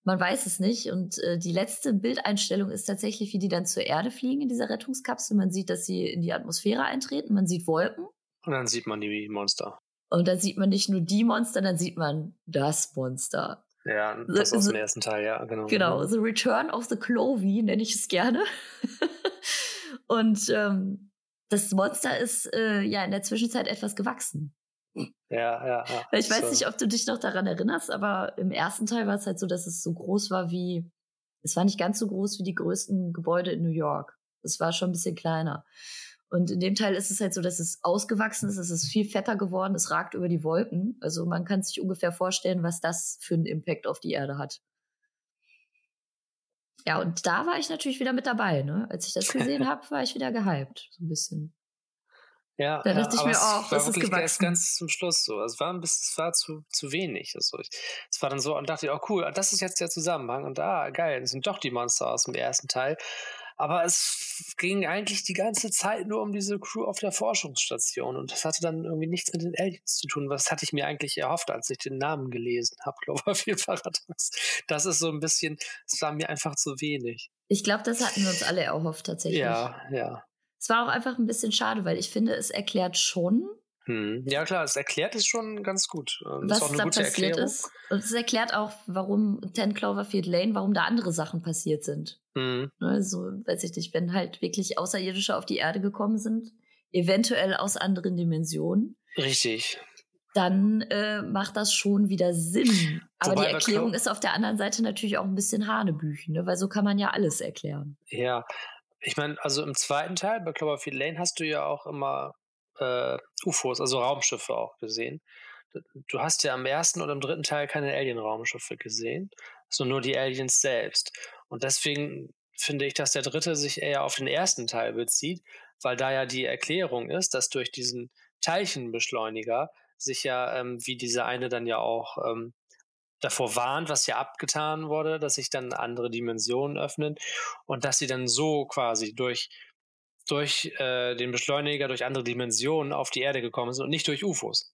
Man weiß es nicht. Und äh, die letzte Bildeinstellung ist tatsächlich, wie die dann zur Erde fliegen in dieser Rettungskapsel. Man sieht, dass sie in die Atmosphäre eintreten. Man sieht Wolken. Und dann sieht man die Monster. Und dann sieht man nicht nur die Monster, dann sieht man das Monster. Ja, das aus dem ersten Teil, ja, genau. Genau, The Return of the Clovey nenne ich es gerne. Und ähm, das Monster ist äh, ja in der Zwischenzeit etwas gewachsen. Ja, ja, ja. Ich weiß so. nicht, ob du dich noch daran erinnerst, aber im ersten Teil war es halt so, dass es so groß war wie, es war nicht ganz so groß wie die größten Gebäude in New York. Es war schon ein bisschen kleiner. Und in dem Teil ist es halt so, dass es ausgewachsen ist, es ist viel fetter geworden, es ragt über die Wolken. Also man kann sich ungefähr vorstellen, was das für einen Impact auf die Erde hat. Ja, und da war ich natürlich wieder mit dabei, ne? Als ich das gesehen habe, war ich wieder gehypt, so ein bisschen. Ja, da dachte ja, ich mir auch, das ist gewachsen. ganz zum Schluss so. Es war ein bisschen, es war zu, zu wenig. Also ich, es war dann so und dachte ich, oh cool, das ist jetzt der Zusammenhang und ah, geil, das sind doch die Monster aus dem ersten Teil. Aber es ging eigentlich die ganze Zeit nur um diese Crew auf der Forschungsstation und das hatte dann irgendwie nichts mit den Aliens zu tun. Was hatte ich mir eigentlich erhofft, als ich den Namen gelesen habe, Cloverfield Paradox. Das ist so ein bisschen, es war mir einfach zu wenig. Ich glaube, das hatten wir uns alle erhofft tatsächlich. Ja, ja. Es war auch einfach ein bisschen schade, weil ich finde, es erklärt schon. Hm. Ja, klar, es erklärt es schon ganz gut. Ähm, was da passiert Erklärung. ist. Und es erklärt auch, warum Ten Cloverfield Lane, warum da andere Sachen passiert sind. Hm. Ne, so, weiß ich nicht, wenn halt wirklich Außerirdische auf die Erde gekommen sind, eventuell aus anderen Dimensionen. Richtig. dann äh, macht das schon wieder Sinn. Aber Wobei die Erklärung ist auf der anderen Seite natürlich auch ein bisschen Hanebüchen, ne? weil so kann man ja alles erklären. Ja, ich meine, also im zweiten Teil bei Cloverfield Lane hast du ja auch immer äh, UFOs, also Raumschiffe auch gesehen. Du hast ja am ersten oder im dritten Teil keine Alien-Raumschiffe gesehen, sondern nur die Aliens selbst. Und deswegen finde ich, dass der dritte sich eher auf den ersten Teil bezieht, weil da ja die Erklärung ist, dass durch diesen Teilchenbeschleuniger sich ja, ähm, wie dieser eine dann ja auch ähm, davor warnt, was ja abgetan wurde, dass sich dann andere Dimensionen öffnen und dass sie dann so quasi durch durch äh, den Beschleuniger, durch andere Dimensionen auf die Erde gekommen sind und nicht durch UFOs.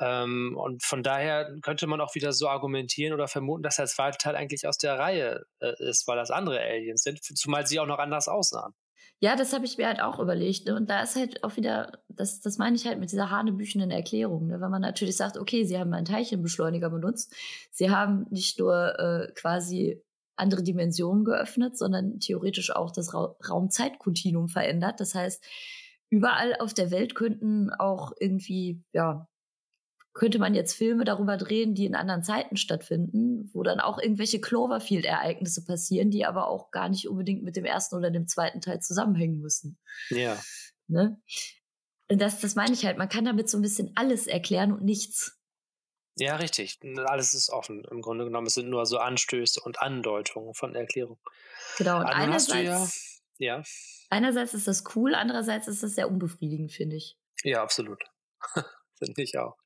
Ähm, und von daher könnte man auch wieder so argumentieren oder vermuten, dass der zweite Teil eigentlich aus der Reihe äh, ist, weil das andere Aliens sind, zumal sie auch noch anders aussahen. Ja, das habe ich mir halt auch überlegt. Ne? Und da ist halt auch wieder, das, das meine ich halt mit dieser hanebüchenden Erklärung. Ne? Wenn man natürlich sagt, okay, sie haben einen Teilchenbeschleuniger benutzt, sie haben nicht nur äh, quasi andere Dimensionen geöffnet, sondern theoretisch auch das Ra Raumzeitkontinuum verändert. Das heißt, überall auf der Welt könnten auch irgendwie, ja, könnte man jetzt Filme darüber drehen, die in anderen Zeiten stattfinden, wo dann auch irgendwelche Cloverfield-Ereignisse passieren, die aber auch gar nicht unbedingt mit dem ersten oder dem zweiten Teil zusammenhängen müssen. Ja. Ne? Das, das meine ich halt, man kann damit so ein bisschen alles erklären und nichts. Ja, richtig. Alles ist offen. Im Grunde genommen es sind nur so Anstöße und Andeutungen von Erklärung. Genau. Und einerseits, ja, ja. einerseits ist das cool, andererseits ist das sehr unbefriedigend, finde ich. Ja, absolut. finde ich auch.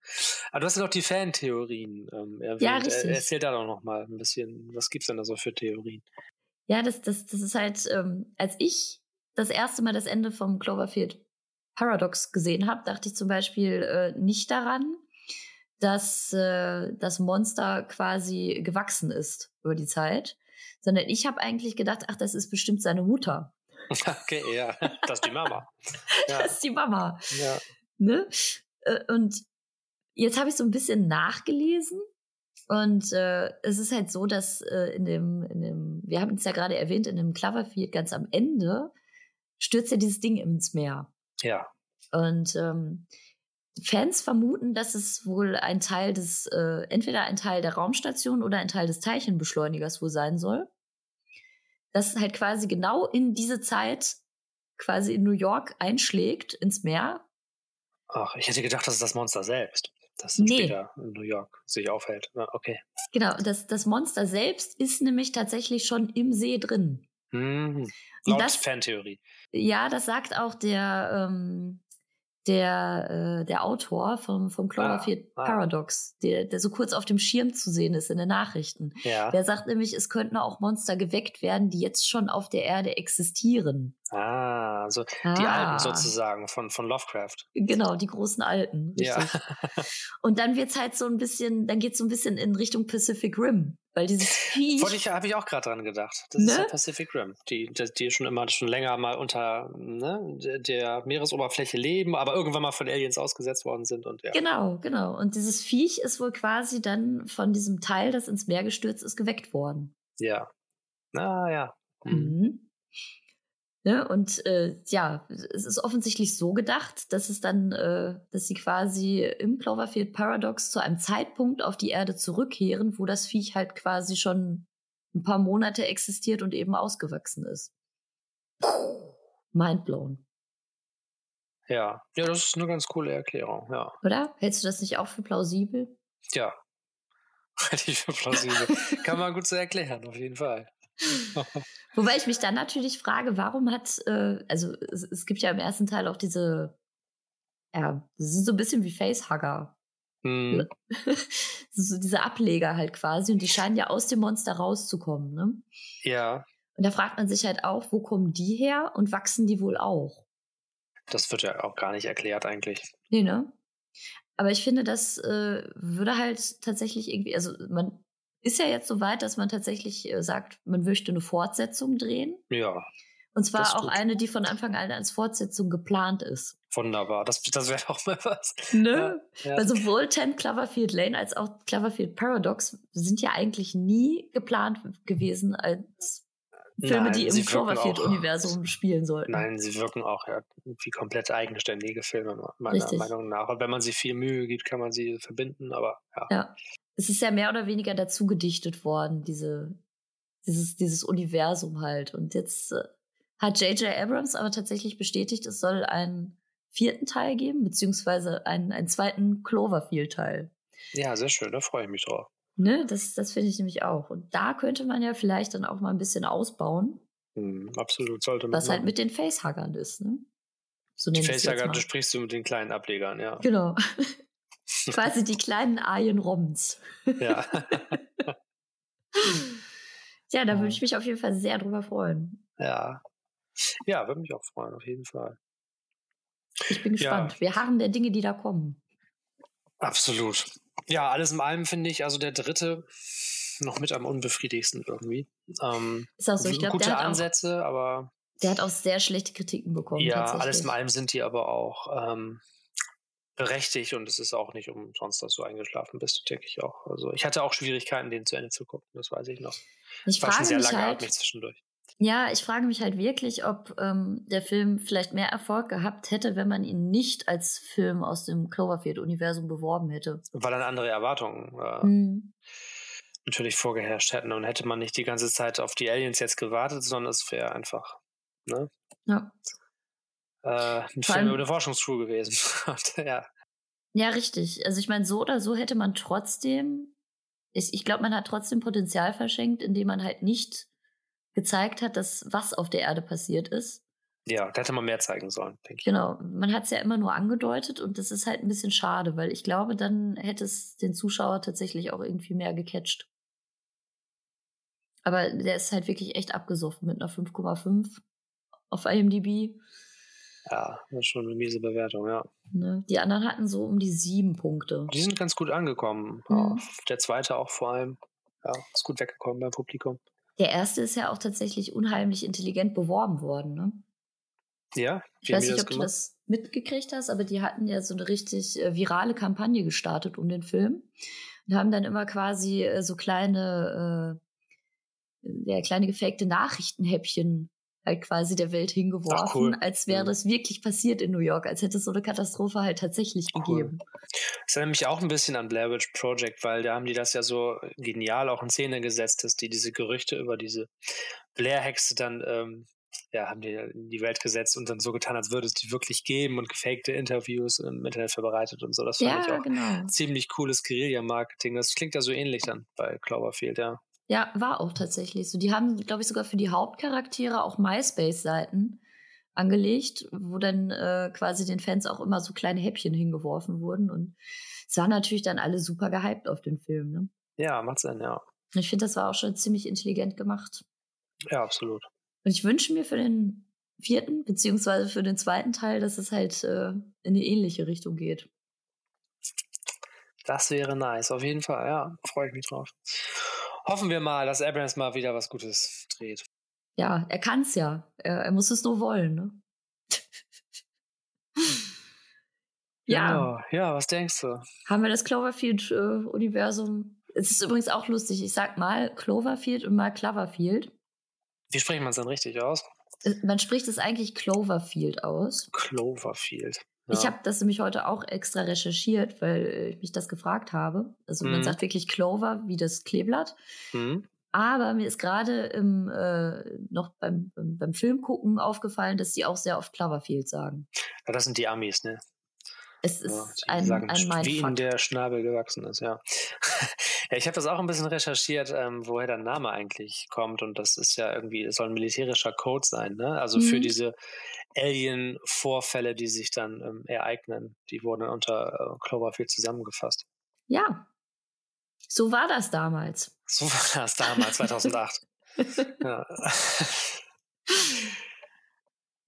Aber du hast ja noch die Fantheorien ähm, erwähnt. Ja, richtig. Erzähl da doch noch mal ein bisschen, was gibt es denn da so für Theorien? Ja, das, das, das ist halt, ähm, als ich das erste Mal das Ende vom Cloverfield Paradox gesehen habe, dachte ich zum Beispiel äh, nicht daran, dass äh, das Monster quasi gewachsen ist über die Zeit, sondern ich habe eigentlich gedacht, ach, das ist bestimmt seine Mutter. Okay, ja, das ist die Mama. Ja. Das ist die Mama. Ja. Ne? Äh, und jetzt habe ich so ein bisschen nachgelesen und äh, es ist halt so, dass äh, in, dem, in dem, wir haben es ja gerade erwähnt, in dem Cloverfield ganz am Ende stürzt ja dieses Ding ins Meer. Ja. Und ähm, Fans vermuten, dass es wohl ein Teil des, äh, entweder ein Teil der Raumstation oder ein Teil des Teilchenbeschleunigers wohl sein soll. Das halt quasi genau in diese Zeit quasi in New York einschlägt ins Meer Ach, ich hätte gedacht, das ist das Monster selbst, das nee. später in New York sich aufhält. Okay. Genau, das, das Monster selbst ist nämlich tatsächlich schon im See drin. Mhm. Laut das, Fantheorie. Ja, das sagt auch der, ähm, der, äh, der Autor vom, vom Cloverfield ah, ah. Paradox, der, der so kurz auf dem Schirm zu sehen ist in den Nachrichten. Ja. Der sagt nämlich, es könnten auch Monster geweckt werden, die jetzt schon auf der Erde existieren. Ah, also ah. die Alten sozusagen von, von Lovecraft. Genau, die großen Alten. Richtig. Ja. Und dann wird's halt so ein bisschen, dann geht's so ein bisschen in Richtung Pacific Rim. Weil dieses Viech. Wollte ich, habe ich auch gerade dran gedacht. Das ne? ist ja Pacific Rim. Die, die, die schon immer schon länger mal unter ne, der Meeresoberfläche leben, aber irgendwann mal von Aliens ausgesetzt worden sind und ja. Genau, genau. Und dieses Viech ist wohl quasi dann von diesem Teil, das ins Meer gestürzt ist, geweckt worden. Ja. Ah ja. Mhm. Ne? Und äh, ja, es ist offensichtlich so gedacht, dass es dann, äh, dass sie quasi im Cloverfield Paradox zu einem Zeitpunkt auf die Erde zurückkehren, wo das Viech halt quasi schon ein paar Monate existiert und eben ausgewachsen ist. Mindblown. Ja, ja, das ist eine ganz coole Erklärung, ja. Oder? Hältst du das nicht auch für plausibel? Ja, halte ich für plausibel. Kann man gut so erklären, auf jeden Fall. Wobei ich mich dann natürlich frage, warum hat, äh, also es, es, gibt ja im ersten Teil auch diese, ja, das sind so ein bisschen wie Facehugger. Mhm. so diese Ableger halt quasi und die scheinen ja aus dem Monster rauszukommen, ne? Ja. Und da fragt man sich halt auch, wo kommen die her und wachsen die wohl auch? Das wird ja auch gar nicht erklärt eigentlich. Nee, ne? Aber ich finde, das äh, würde halt tatsächlich irgendwie, also man ist ja jetzt so weit, dass man tatsächlich äh, sagt, man möchte eine Fortsetzung drehen. Ja. Und zwar auch eine, die von Anfang an als Fortsetzung geplant ist. Wunderbar, das, das wäre auch mal was. Ne? Ja, ja. Weil sowohl 10 Cloverfield Lane als auch Cloverfield Paradox sind ja eigentlich nie geplant gewesen als Filme, Nein, die sie im Cloverfield-Universum spielen sollten. Nein, sie wirken auch ja wie komplett eigenständige Filme, meiner Richtig. Meinung nach. Und wenn man sich viel Mühe gibt, kann man sie verbinden, aber ja. Ja. Es ist ja mehr oder weniger dazu gedichtet worden, diese, dieses, dieses Universum halt. Und jetzt äh, hat J.J. Abrams aber tatsächlich bestätigt, es soll einen vierten Teil geben, beziehungsweise einen, einen zweiten Cloverfield-Teil. Ja, sehr schön, da freue ich mich drauf. Ne, das, das finde ich nämlich auch. Und da könnte man ja vielleicht dann auch mal ein bisschen ausbauen, Hm, absolut, sollte man. was halt mit den Facehuggern ist, ne? So Die Facehugger, du sprichst du mit den kleinen Ablegern, ja. Genau. Quasi die kleinen Arjen Robbins. ja. Ja, da Ja. würde ich mich auf jeden Fall sehr drüber freuen. ja. Ja, würde mich auch freuen, auf jeden Fall. Ich bin Ja. gespannt. Wir harren der Dinge, die da kommen. Absolut. Ja, alles in allem finde ich, also der dritte noch mit am unbefriedigsten irgendwie. Ähm, Ist auch so. Ich glaube, gute der, hat auch- Ansätze, aber der hat auch sehr schlechte Kritiken bekommen. ja, alles in allem sind die aber auch ähm, berechtigt und es ist auch nicht umsonst, dass du eingeschlafen bist, denke ich auch. Also ich hatte auch Schwierigkeiten, den zu Ende zu gucken, das weiß ich noch. Ich War schon sehr langatmig halt, zwischendurch. ja, ich frage mich halt wirklich, ob ähm, der Film vielleicht mehr Erfolg gehabt hätte, wenn man ihn nicht als Film aus dem Cloverfield-Universum beworben hätte. Weil dann andere Erwartungen äh, Hm. natürlich vorgeherrscht hätten und hätte man nicht die ganze Zeit auf die Aliens jetzt gewartet, sondern es wäre einfach ne, Ja. Äh, ein Film über eine Forschungscrew gewesen. Ja, ja, richtig. Also ich meine, so oder so hätte man trotzdem, ich, ich glaube, man hat trotzdem Potenzial verschenkt, indem man halt nicht gezeigt hat, dass was auf der Erde passiert ist. ja, da hätte man mehr zeigen sollen, denke ich. Genau, man hat es ja immer nur angedeutet und das ist halt ein bisschen schade, weil ich glaube, dann hätte es den Zuschauer tatsächlich auch irgendwie mehr gecatcht. Aber der ist halt wirklich echt abgesoffen mit einer 5,5 auf IMDb. Ja, das ist schon eine miese Bewertung, ja. Ne? Die anderen hatten so um die sieben Punkte. Die sind ganz gut angekommen. Mhm. Ja, der zweite auch vor allem. Ja, ist gut weggekommen beim Publikum. Der erste ist ja auch tatsächlich unheimlich intelligent beworben worden. Ne? Ja, Ich weiß nicht, ob du gemacht? das mitgekriegt hast, aber die hatten ja so eine richtig äh, virale Kampagne gestartet um den Film und haben dann immer quasi äh, so kleine, äh, ja, kleine gefakte Nachrichtenhäppchen halt quasi der Welt hingeworfen, Ach, cool. als wäre Mhm. das wirklich passiert in New York, als hätte es so eine Katastrophe halt tatsächlich Cool. gegeben. Das erinnert mich auch ein bisschen an Blair Witch Project, weil da haben die das ja so genial auch in Szene gesetzt, dass die diese Gerüchte über diese Blair-Hexe dann, ähm, ja, haben die in die Welt gesetzt und dann so getan, als würde es die wirklich geben und gefakte Interviews im Internet verbreitet und so. Das fand ich Ja, auch genau. ziemlich cooles Guerilla-Marketing. Das klingt ja so ähnlich dann bei Cloverfield, ja. Ja, war auch tatsächlich so. Die haben, glaube ich, sogar für die Hauptcharaktere auch MySpace-Seiten angelegt, wo dann äh, quasi den Fans auch immer so kleine Häppchen hingeworfen wurden. Und es waren natürlich dann alle super gehypt auf den Film. Ne? Ja, macht Sinn, ja. Ich finde, das war auch schon ziemlich intelligent gemacht. Ja, absolut. Und ich wünsche mir für den vierten, beziehungsweise für den zweiten Teil, dass es halt äh, in eine ähnliche Richtung geht. Das wäre nice, auf jeden Fall, ja. Freue ich mich drauf. Hoffen wir mal, dass Abrams mal wieder was Gutes dreht. Ja, er kann es ja. Er, er muss es nur wollen. Ne? ja. Genau. Ja, was denkst du? haben wir das Cloverfield-Universum. es ist übrigens auch lustig. Ich sag mal Cloverfield und mal Cloverfield. Wie spricht man es denn richtig aus? Äh, Man spricht es eigentlich Cloverfield aus. Cloverfield. Ich habe das nämlich heute auch extra recherchiert, weil ich mich das gefragt habe. Also man Mhm. sagt wirklich Clover wie das Kleeblatt. Hm? Aber mir ist gerade im äh, noch beim, beim, beim Film gucken aufgefallen, dass die auch sehr oft Cloverfield sagen. Ja, das sind die Amis, ne? Es Ja, ist die ein, sagen, ein wie Mindfuck. der Schnabel gewachsen ist, ja. ja ich habe das auch ein bisschen recherchiert, ähm, woher der Name eigentlich kommt. Und das ist ja irgendwie, es soll ein militärischer Code sein, ne? Also für Mhm. diese Alien-Vorfälle, die sich dann ähm, ereignen, die wurden unter äh, Cloverfield zusammengefasst. Ja, so war das damals. So war das damals, 2008. ja.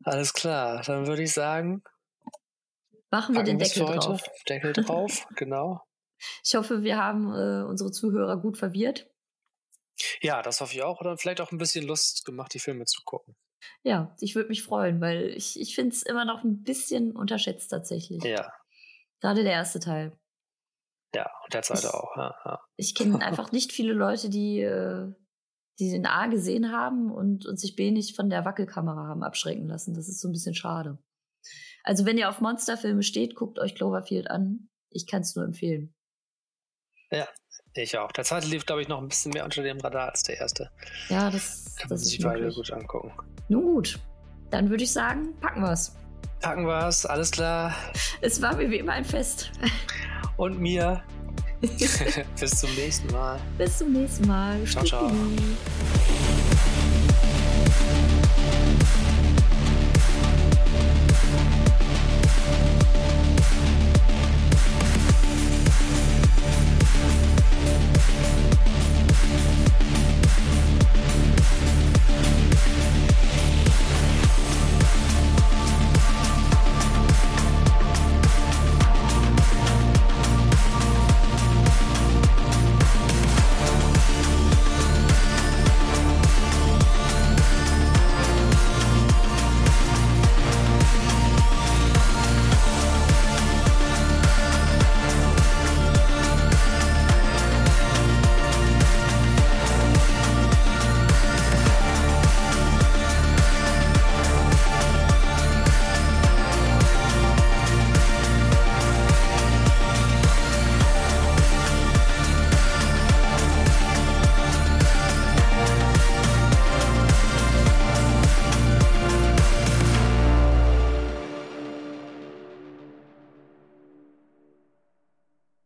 Alles klar, dann würde ich sagen, Machen wir den Deckel drauf. Deckel drauf, genau. Ich hoffe, wir haben äh, unsere Zuhörer gut verwirrt. Ja, das hoffe ich auch. Oder vielleicht auch ein bisschen Lust gemacht, die Filme zu gucken. Ja, ich würde mich freuen, weil ich, ich finde es immer noch ein bisschen unterschätzt tatsächlich. Ja, Gerade der erste Teil. ja, und der zweite Ich- auch. Ja, ja. Ich kenne einfach nicht viele Leute, die, äh, die den A gesehen haben und, und sich B nicht von der Wackelkamera haben abschrecken lassen. Das ist so ein bisschen schade. Also wenn ihr auf Monsterfilme steht, guckt euch Cloverfield an. Ich kann es nur empfehlen. Ja, ich auch. Der zweite lief, glaube ich, noch ein bisschen mehr unter dem Radar als der erste. Ja, das, Kann das man ist sich beide gut angucken. Nun gut, dann würde ich sagen, packen wir's. Packen wir's, alles klar. Es war mir wie immer ein Fest. Und mir. Bis zum nächsten Mal. Bis zum nächsten Mal. Ciao, ciao.